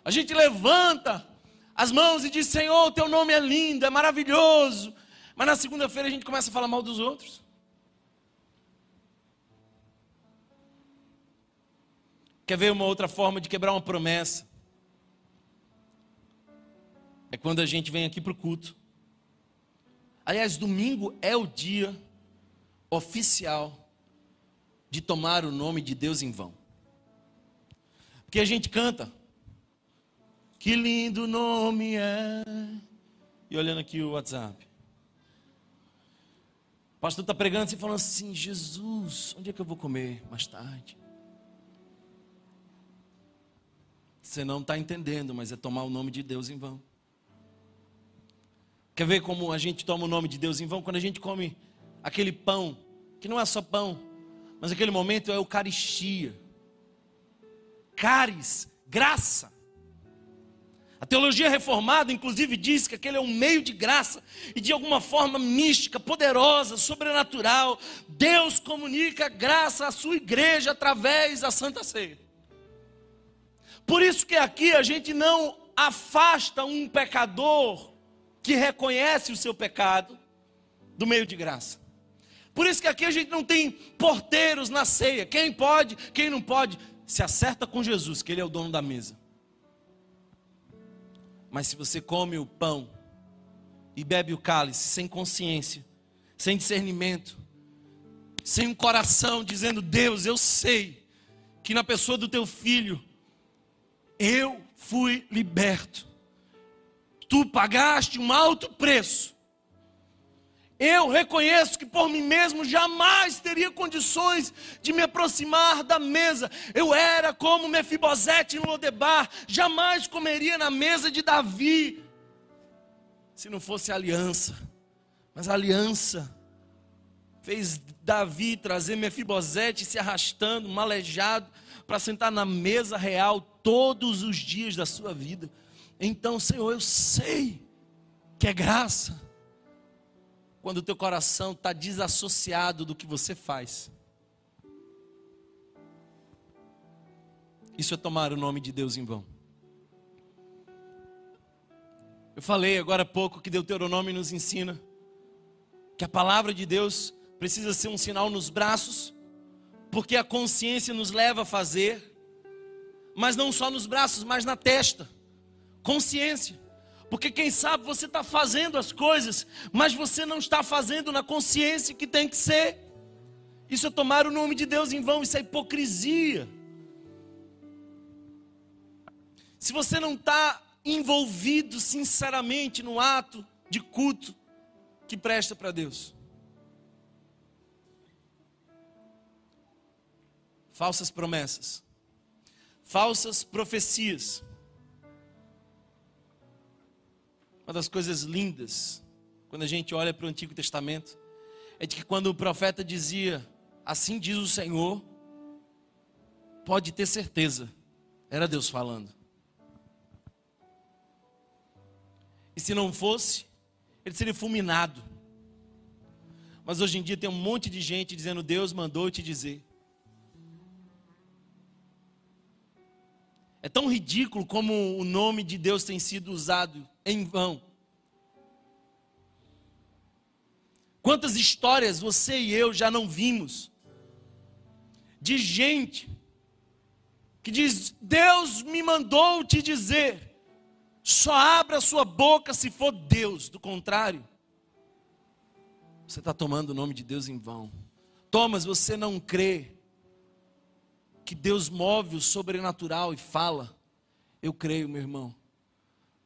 A gente levanta as mãos e diz: Senhor, teu nome é lindo, é maravilhoso. Mas na segunda-feira a gente começa a falar mal dos outros. Quer ver uma outra forma de quebrar uma promessa? É quando a gente vem aqui para o culto. Aliás, domingo é o dia oficial de tomar o nome de Deus em vão. Porque a gente canta. Que lindo nome é. E olhando aqui o WhatsApp. Pastor está pregando e falando assim: Jesus, onde é que eu vou comer mais tarde? Você não está entendendo, mas é tomar o nome de Deus em vão. Quer ver como a gente toma o nome de Deus em vão? Quando a gente come aquele pão, que não é só pão, mas aquele momento é Eucaristia. Caris, graça. A teologia reformada, inclusive, diz que aquele é um meio de graça e de alguma forma mística, poderosa, sobrenatural. Deus comunica graça à sua igreja através da Santa Ceia. Por isso que aqui a gente não afasta um pecador que reconhece o seu pecado do meio de graça. Por isso que aqui a gente não tem porteiros na ceia. Quem pode, quem não pode, se acerta com Jesus, que Ele é o dono da mesa. Mas se você come o pão e bebe o cálice sem consciência, sem discernimento, sem um coração dizendo: Deus, eu sei que na pessoa do teu filho eu fui liberto. Tu pagaste um alto preço. Eu reconheço que por mim mesmo jamais teria condições de me aproximar da mesa. Eu era como Mefibosete em Lodebar, jamais comeria na mesa de Davi, se não fosse aliança. Mas aliança fez Davi trazer Mefibosete se arrastando, malejado, para sentar na mesa real todos os dias da sua vida. Então, Senhor, eu sei que é graça. Quando o teu coração está desassociado do que você faz. Isso é tomar o nome de Deus em vão. Eu falei agora há pouco que Deuteronômio nos ensina que a palavra de Deus precisa ser um sinal nos braços, porque a consciência nos leva a fazer, mas não só nos braços, mas na testa. Consciência. Porque quem sabe você está fazendo as coisas, mas você não está fazendo na consciência que tem que ser. Isso é tomar o nome de Deus em vão, isso é hipocrisia. Se você não está envolvido sinceramente no ato de culto que presta para Deus, falsas promessas, falsas profecias. Uma das coisas lindas, quando a gente olha para o Antigo Testamento, é de que quando o profeta dizia, assim diz o Senhor, pode ter certeza, era Deus falando. E se não fosse, ele seria fulminado. Mas hoje em dia tem um monte de gente dizendo: Deus mandou te dizer. É tão ridículo como o nome de Deus tem sido usado em vão. Quantas histórias você e eu já não vimos de gente que diz: Deus me mandou te dizer, só abra sua boca se for Deus, do contrário, você está tomando o nome de Deus em vão. Thomas, você não crê que Deus move o sobrenatural e fala. Eu creio, meu irmão.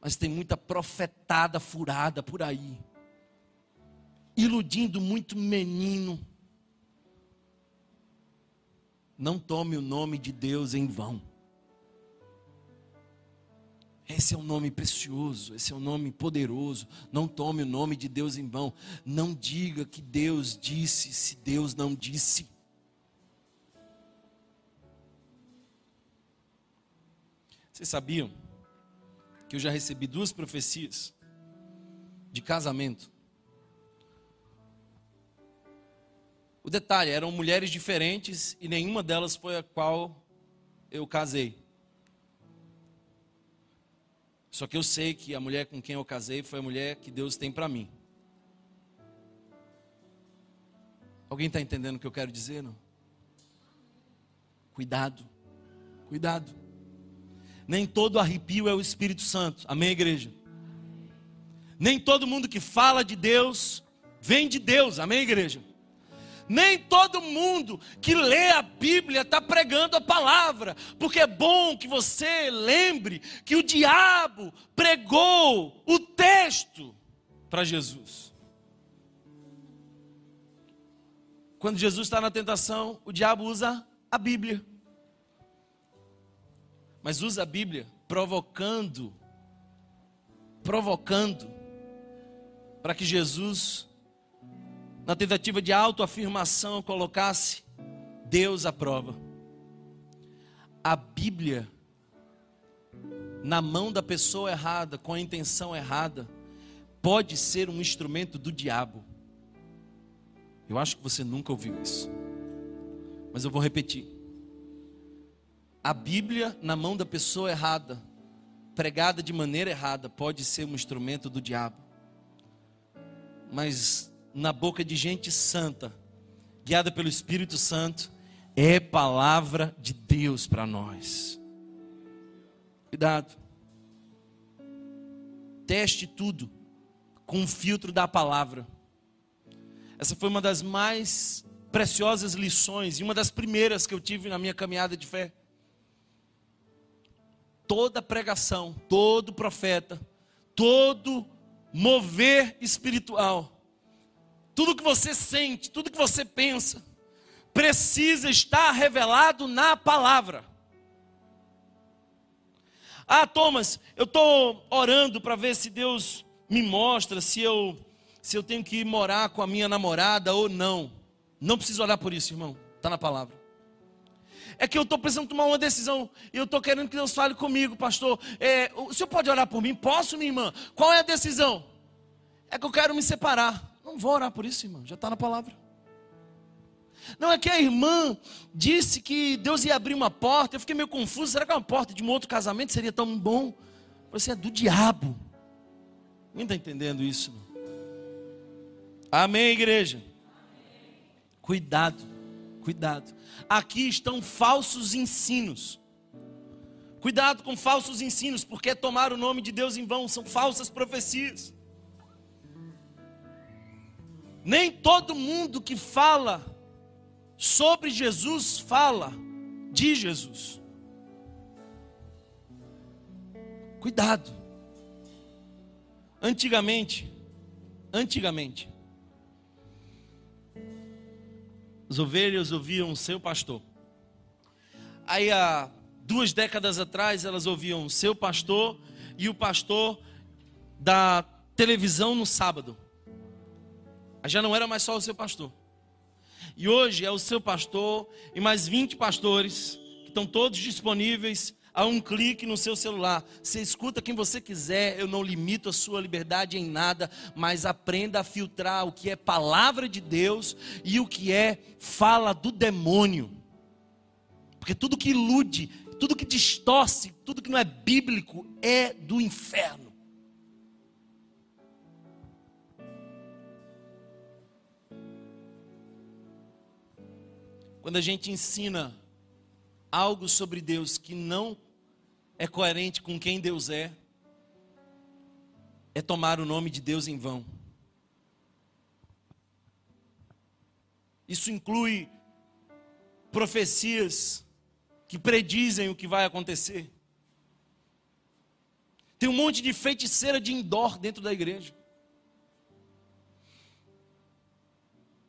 Mas tem muita profetada furada por aí, iludindo muito menino. Não tome o nome de Deus em vão. Esse é um nome precioso, esse é um nome poderoso. Não tome o nome de Deus em vão. Não diga que Deus disse se Deus não disse. Vocês sabiam que eu já recebi duas profecias de casamento? O detalhe, eram mulheres diferentes e nenhuma delas foi a qual eu casei. Só que eu sei que a mulher com quem eu casei foi a mulher que Deus tem para mim. Alguém está entendendo o que eu quero dizer? Não? Cuidado, cuidado. Nem todo arrepio é o Espírito Santo. Amém, igreja? Nem todo mundo que fala de Deus vem de Deus. Amém, igreja? Nem todo mundo que lê a Bíblia está pregando a palavra, porque é bom que você lembre que o diabo pregou o texto para Jesus. Quando Jesus está na tentação, o diabo usa a Bíblia mas usa a Bíblia provocando, provocando, para que Jesus, na tentativa de autoafirmação, colocasse Deus à prova. A Bíblia, na mão da pessoa errada, com a intenção errada, pode ser um instrumento do diabo. Eu acho que você nunca ouviu isso, mas eu vou repetir a Bíblia na mão da pessoa errada, pregada de maneira errada, pode ser um instrumento do diabo. Mas na boca de gente santa, guiada pelo Espírito Santo, é palavra de Deus para nós. Cuidado. Teste tudo com o filtro da palavra. Essa foi uma das mais preciosas lições e uma das primeiras que eu tive na minha caminhada de fé toda pregação, todo profeta, todo mover espiritual, tudo que você sente, tudo que você pensa, precisa estar revelado na palavra. Ah, Thomas, eu estou orando para ver se Deus me mostra se eu se eu tenho que ir morar com a minha namorada ou não. Não preciso orar por isso, irmão. Está na palavra é que eu estou precisando tomar uma decisão. E eu estou querendo que Deus fale comigo, pastor. É, o senhor pode orar por mim? Posso, minha irmã? Qual é a decisão? É que eu quero me separar. Não vou orar por isso, irmão. Já está na palavra. Não, é que a irmã disse que Deus ia abrir uma porta. Eu fiquei meio confuso. Será que uma porta de um outro casamento seria tão bom? Você é do diabo. Ninguém está entendendo isso. Amém, igreja? Cuidado, cuidado. Aqui estão falsos ensinos. Cuidado com falsos ensinos, porque tomar o nome de Deus em vão são falsas profecias. Nem todo mundo que fala sobre Jesus fala de Jesus. Cuidado. Antigamente, antigamente, as ovelhas ouviam seu pastor. Aí há duas décadas atrás elas ouviam seu pastor e o pastor da televisão no sábado. Já não era mais só o seu pastor. E hoje é o seu pastor e mais 20 pastores que estão todos disponíveis a um clique no seu celular. Você escuta quem você quiser, eu não limito a sua liberdade em nada, mas aprenda a filtrar o que é palavra de Deus e o que é fala do demônio. Porque tudo que ilude, tudo que distorce, tudo que não é bíblico é do inferno. Quando a gente ensina algo sobre Deus que não é coerente com quem Deus é, é tomar o nome de Deus em vão. Isso inclui profecias que predizem o que vai acontecer. Tem um monte de feiticeira de indoor dentro da igreja.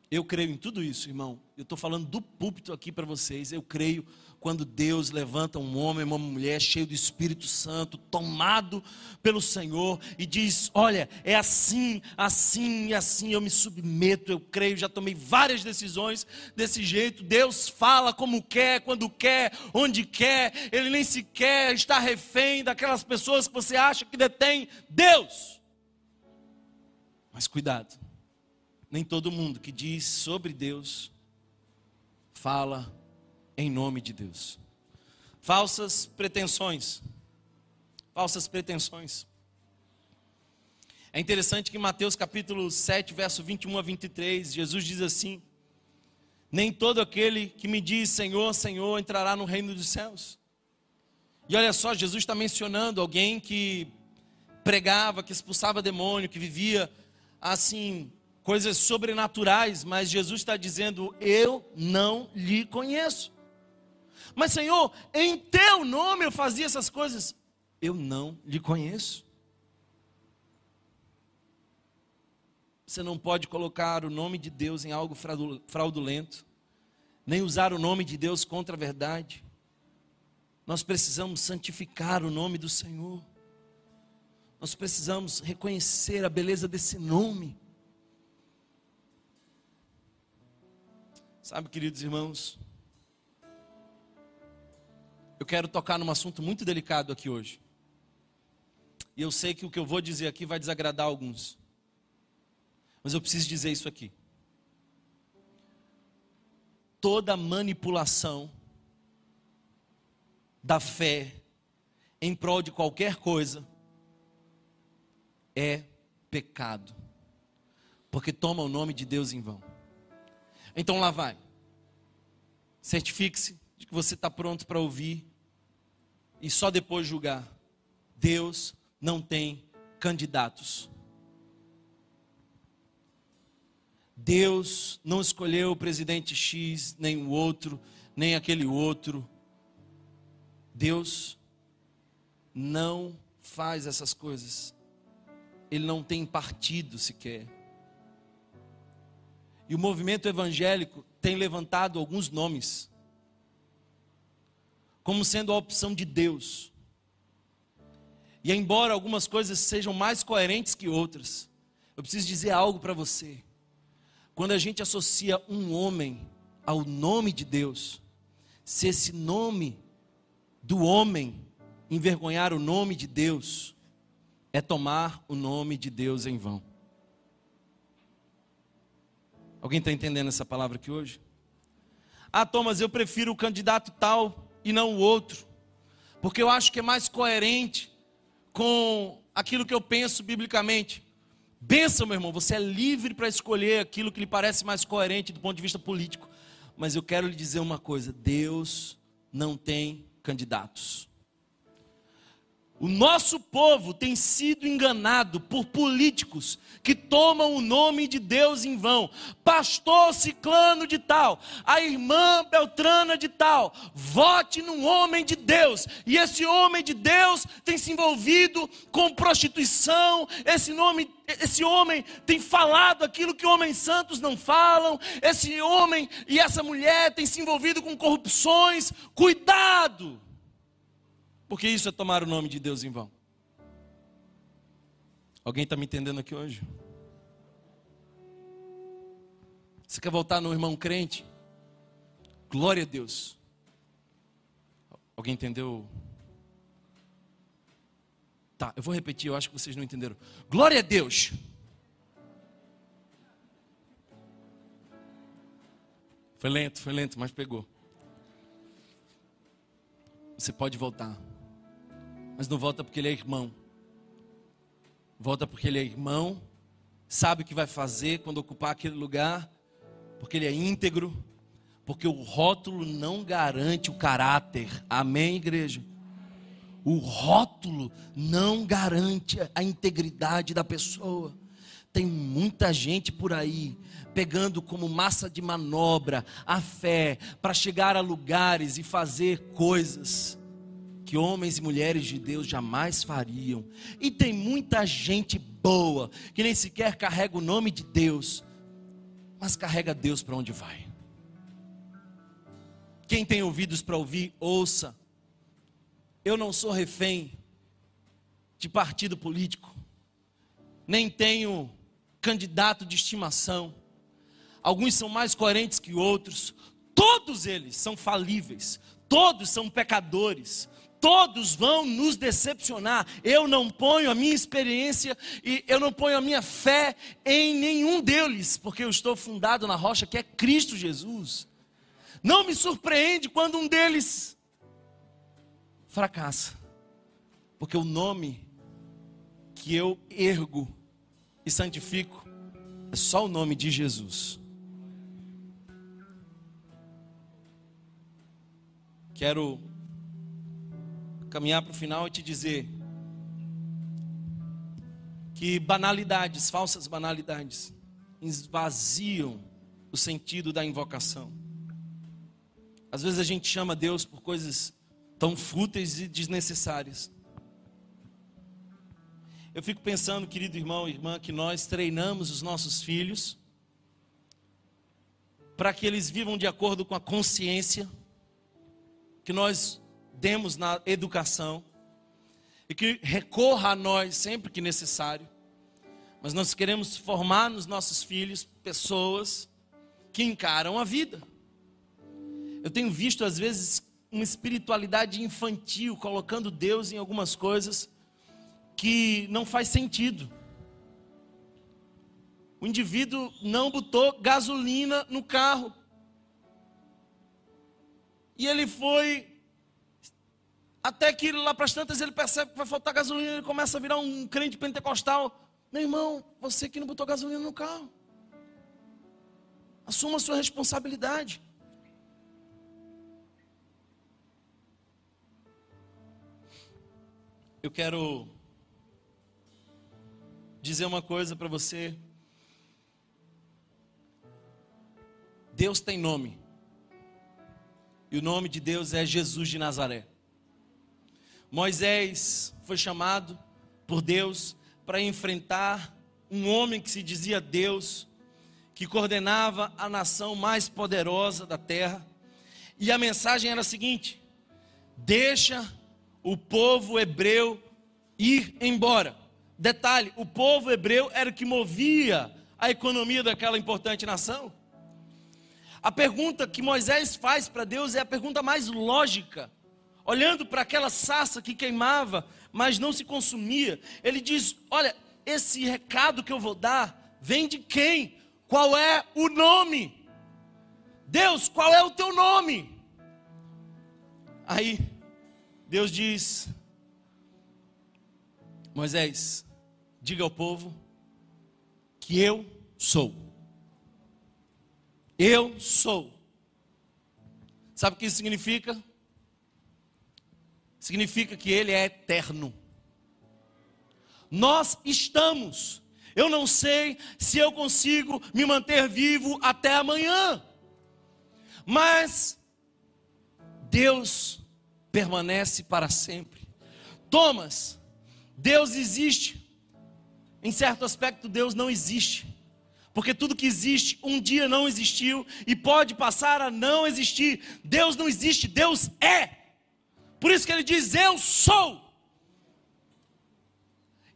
Eu creio em tudo isso, irmão. Eu estou falando do púlpito aqui para vocês. Eu creio quando Deus levanta um homem, uma mulher cheio do Espírito Santo, tomado pelo Senhor e diz: Olha, é assim, assim assim eu me submeto. Eu creio, já tomei várias decisões desse jeito. Deus fala como quer, quando quer, onde quer. Ele nem sequer está refém daquelas pessoas que você acha que detém Deus. Mas cuidado nem todo mundo que diz sobre Deus fala em nome de Deus. Falsas pretensões. Falsas pretensões. É interessante que em Mateus capítulo 7, verso 21 a 23, Jesus diz assim: Nem todo aquele que me diz Senhor, Senhor entrará no reino dos céus. E olha só, Jesus está mencionando alguém que pregava, que expulsava demônio, que vivia assim, coisas sobrenaturais, mas Jesus está dizendo: Eu não lhe conheço. Mas, Senhor, em teu nome eu fazia essas coisas. Eu não lhe conheço. Você não pode colocar o nome de Deus em algo fraudulento, nem usar o nome de Deus contra a verdade. Nós precisamos santificar o nome do Senhor. Nós precisamos reconhecer a beleza desse nome. Sabe, queridos irmãos, eu quero tocar num assunto muito delicado aqui hoje. E eu sei que o que eu vou dizer aqui vai desagradar alguns. Mas eu preciso dizer isso aqui. Toda manipulação da fé em prol de qualquer coisa é pecado. Porque toma o nome de Deus em vão. Então lá vai. Certifique-se de que você está pronto para ouvir e só depois julgar. Deus não tem candidatos. Deus não escolheu o presidente X, nem o outro, nem aquele outro. Deus não faz essas coisas. Ele não tem partido sequer. E o movimento evangélico tem levantado alguns nomes como sendo a opção de Deus. E embora algumas coisas sejam mais coerentes que outras, eu preciso dizer algo para você. Quando a gente associa um homem ao nome de Deus, se esse nome do homem envergonhar o nome de Deus, é tomar o nome de Deus em vão. Alguém está entendendo essa palavra aqui hoje? Ah, Thomas, eu prefiro o candidato tal e não o outro, porque eu acho que é mais coerente com aquilo que eu penso biblicamente. Benção, meu irmão, você é livre para escolher aquilo que lhe parece mais coerente do ponto de vista político. Mas eu quero lhe dizer uma coisa: Deus não tem candidatos. O nosso povo tem sido enganado por políticos que tomam o nome de Deus em vão. Pastor Ciclano de tal, a irmã Beltrana de tal, vote num homem de Deus. E esse homem de Deus tem se envolvido com prostituição, esse nome esse homem tem falado aquilo que homens santos não falam, esse homem e essa mulher têm se envolvido com corrupções. Cuidado! Porque isso é tomar o nome de Deus em vão. Alguém está me entendendo aqui hoje? Você quer voltar no irmão crente? Glória a Deus. Alguém entendeu? Tá, eu vou repetir, eu acho que vocês não entenderam. Glória a Deus. Foi lento, foi lento, mas pegou. Você pode voltar. Mas não volta porque ele é irmão. Volta porque ele é irmão, sabe o que vai fazer quando ocupar aquele lugar, porque ele é íntegro, porque o rótulo não garante o caráter. Amém, igreja? O rótulo não garante a integridade da pessoa. Tem muita gente por aí pegando como massa de manobra a fé para chegar a lugares e fazer coisas que homens e mulheres de Deus jamais fariam. E tem muita gente boa que nem sequer carrega o nome de Deus, mas carrega Deus para onde vai. Quem tem ouvidos para ouvir, ouça. Eu não sou refém de partido político, nem tenho candidato de estimação. Alguns são mais coerentes que outros, todos eles são falíveis, todos são pecadores, todos vão nos decepcionar. Eu não ponho a minha experiência e eu não ponho a minha fé em nenhum deles, porque eu estou fundado na rocha que é Cristo Jesus. Não me surpreende quando um deles fracassa, porque o nome que eu ergo e santifico é só o nome de Jesus. Quero caminhar para o final e te dizer que banalidades, falsas banalidades, esvaziam o sentido da invocação. Às vezes a gente chama Deus por coisas tão fúteis e desnecessárias. Eu fico pensando, querido irmão e irmã, que nós treinamos os nossos filhos para que eles vivam de acordo com a consciência, que nós demos na educação e que recorra a nós sempre que necessário. Mas nós queremos formar nos nossos filhos pessoas que encaram a vida. Eu tenho visto às vezes uma espiritualidade infantil colocando Deus em algumas coisas que não faz sentido. O indivíduo não botou gasolina no carro. E ele foi até que lá para as tantas ele percebe que vai faltar gasolina, ele começa a virar um crente pentecostal. Meu irmão, você que não botou gasolina no carro. Assuma a sua responsabilidade. Eu quero dizer uma coisa para você. Deus tem nome. E o nome de Deus é Jesus de Nazaré. Moisés foi chamado por Deus para enfrentar um homem que se dizia Deus, que coordenava a nação mais poderosa da terra. E a mensagem era a seguinte: deixa o povo hebreu ir embora. Detalhe: o povo hebreu era o que movia a economia daquela importante nação. A pergunta que Moisés faz para Deus é a pergunta mais lógica olhando para aquela sassa que queimava, mas não se consumia, ele diz: Olha, esse recado que eu vou dar vem de quem? Qual é o nome? Deus, qual é o teu nome? Aí, Deus diz: Moisés, diga ao povo que eu sou. Eu sou. Sabe o que isso significa? Significa que Ele é eterno. Nós estamos. Eu não sei se eu consigo me manter vivo até amanhã. Mas Deus permanece para sempre. Thomas, Deus existe. Em certo aspecto, Deus não existe. Porque tudo que existe um dia não existiu e pode passar a não existir. Deus não existe, Deus é. Por isso que ele diz: Eu sou.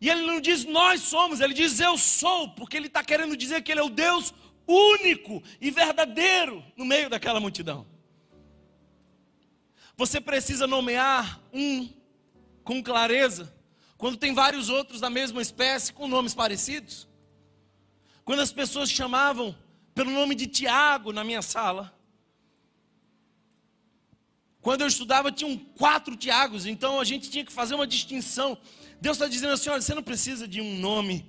E ele não diz nós somos, ele diz eu sou, porque ele está querendo dizer que ele é o Deus único e verdadeiro no meio daquela multidão. Você precisa nomear um com clareza, quando tem vários outros da mesma espécie com nomes parecidos. Quando as pessoas chamavam pelo nome de Tiago na minha sala. Quando eu estudava, tinham quatro Tiagos, então a gente tinha que fazer uma distinção. Deus está dizendo assim: olha, você não precisa de um nome,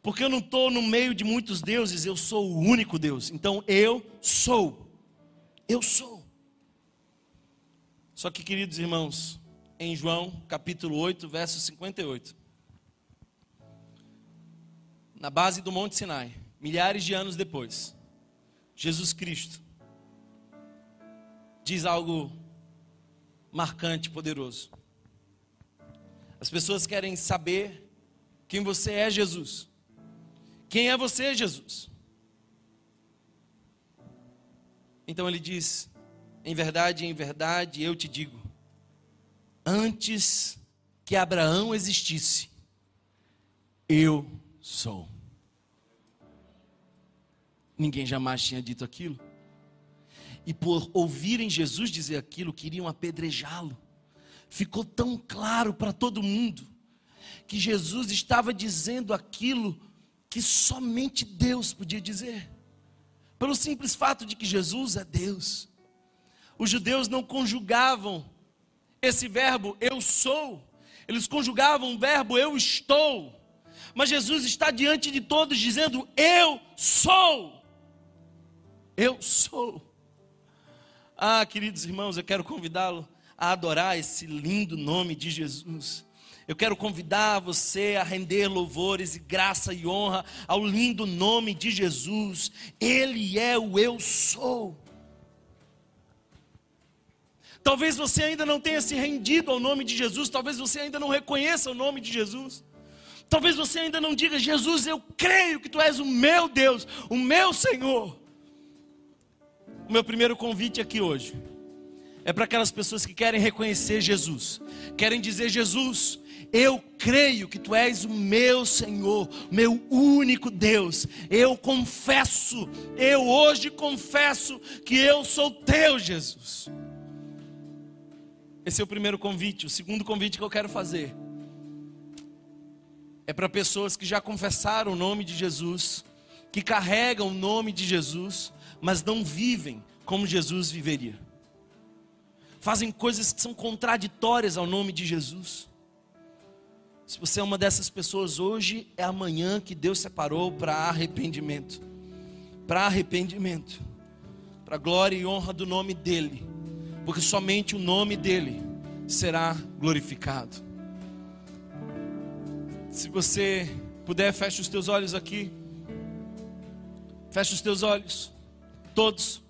porque eu não estou no meio de muitos deuses, eu sou o único Deus. Então eu sou. Eu sou. Só que, queridos irmãos, em João capítulo 8, verso 58, na base do Monte Sinai, milhares de anos depois, Jesus Cristo diz algo marcante, poderoso. As pessoas querem saber quem você é, Jesus. Quem é você, Jesus? Então ele diz: Em verdade, em verdade, eu te digo, antes que Abraão existisse, eu sou. Ninguém jamais tinha dito aquilo e por ouvirem Jesus dizer aquilo, queriam apedrejá-lo. Ficou tão claro para todo mundo que Jesus estava dizendo aquilo que somente Deus podia dizer. Pelo simples fato de que Jesus é Deus. Os judeus não conjugavam esse verbo eu sou, eles conjugavam o verbo eu estou. Mas Jesus está diante de todos dizendo: Eu sou. Eu sou. Ah, queridos irmãos, eu quero convidá-lo a adorar esse lindo nome de Jesus. Eu quero convidar você a render louvores e graça e honra ao lindo nome de Jesus. Ele é o eu sou. Talvez você ainda não tenha se rendido ao nome de Jesus, talvez você ainda não reconheça o nome de Jesus. Talvez você ainda não diga: Jesus, eu creio que tu és o meu Deus, o meu Senhor. O meu primeiro convite aqui hoje é para aquelas pessoas que querem reconhecer Jesus, querem dizer: Jesus, eu creio que tu és o meu Senhor, meu único Deus. Eu confesso, eu hoje confesso que eu sou teu, Jesus. Esse é o primeiro convite. O segundo convite que eu quero fazer é para pessoas que já confessaram o nome de Jesus, que carregam o nome de Jesus, mas não vivem como Jesus viveria. Fazem coisas que são contraditórias ao nome de Jesus. Se você é uma dessas pessoas, hoje é amanhã que Deus separou para arrependimento. Para arrependimento. Para glória e honra do nome dEle. Porque somente o nome dEle será glorificado. Se você puder, feche os teus olhos aqui. Feche os teus olhos. Todos.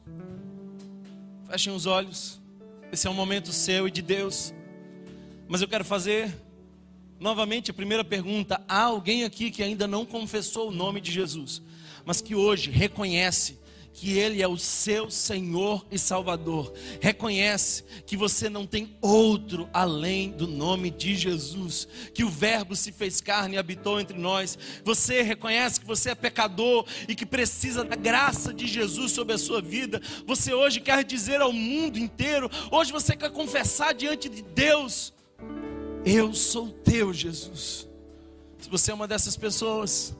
Fechem os olhos. Esse é um momento seu e de Deus. Mas eu quero fazer novamente a primeira pergunta: há alguém aqui que ainda não confessou o nome de Jesus, mas que hoje reconhece que Ele é o seu Senhor e Salvador. Reconhece que você não tem outro além do nome de Jesus, que o Verbo se fez carne e habitou entre nós. Você reconhece que você é pecador e que precisa da graça de Jesus sobre a sua vida. Você hoje quer dizer ao mundo inteiro, hoje você quer confessar diante de Deus: Eu sou teu, Jesus. Se você é uma dessas pessoas,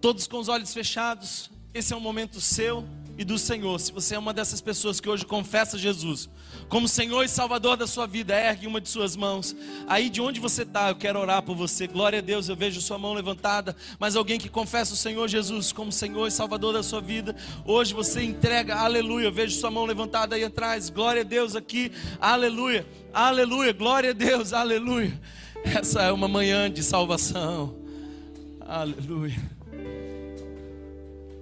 todos com os olhos fechados, esse é um momento seu. e do Senhor, se você é uma dessas pessoas que hoje confessa Jesus como Senhor e Salvador da sua vida, ergue uma de suas mãos. Aí de onde você está, eu quero orar por você. Glória a Deus, eu vejo sua mão levantada. Mas alguém que confessa o Senhor Jesus como Senhor e Salvador da sua vida, hoje você entrega, aleluia. Eu vejo sua mão levantada aí atrás. Glória a Deus aqui, aleluia, aleluia. Glória a Deus, aleluia. Essa é uma manhã de salvação, aleluia.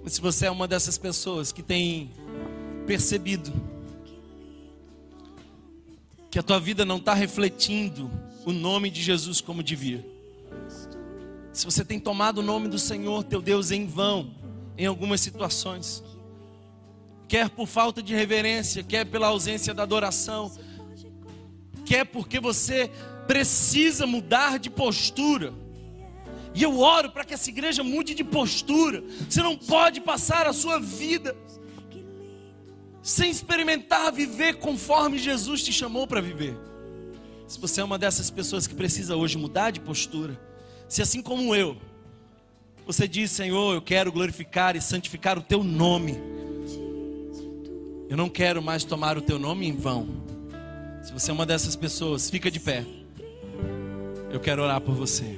Se você é uma dessas pessoas que tem percebido que a tua vida não está refletindo o nome de Jesus como devia. Se você tem tomado o nome do Senhor, teu Deus, em vão, em algumas situações, quer por falta de reverência, quer pela ausência da adoração, quer porque você precisa mudar de postura. E eu oro para que essa igreja mude de postura. Você não pode passar a sua vida sem experimentar viver conforme Jesus te chamou para viver. Se você é uma dessas pessoas que precisa hoje mudar de postura, se assim como eu, você diz, Senhor, eu quero glorificar e santificar o teu nome. Eu não quero mais tomar o teu nome em vão. Se você é uma dessas pessoas, fica de pé. Eu quero orar por você.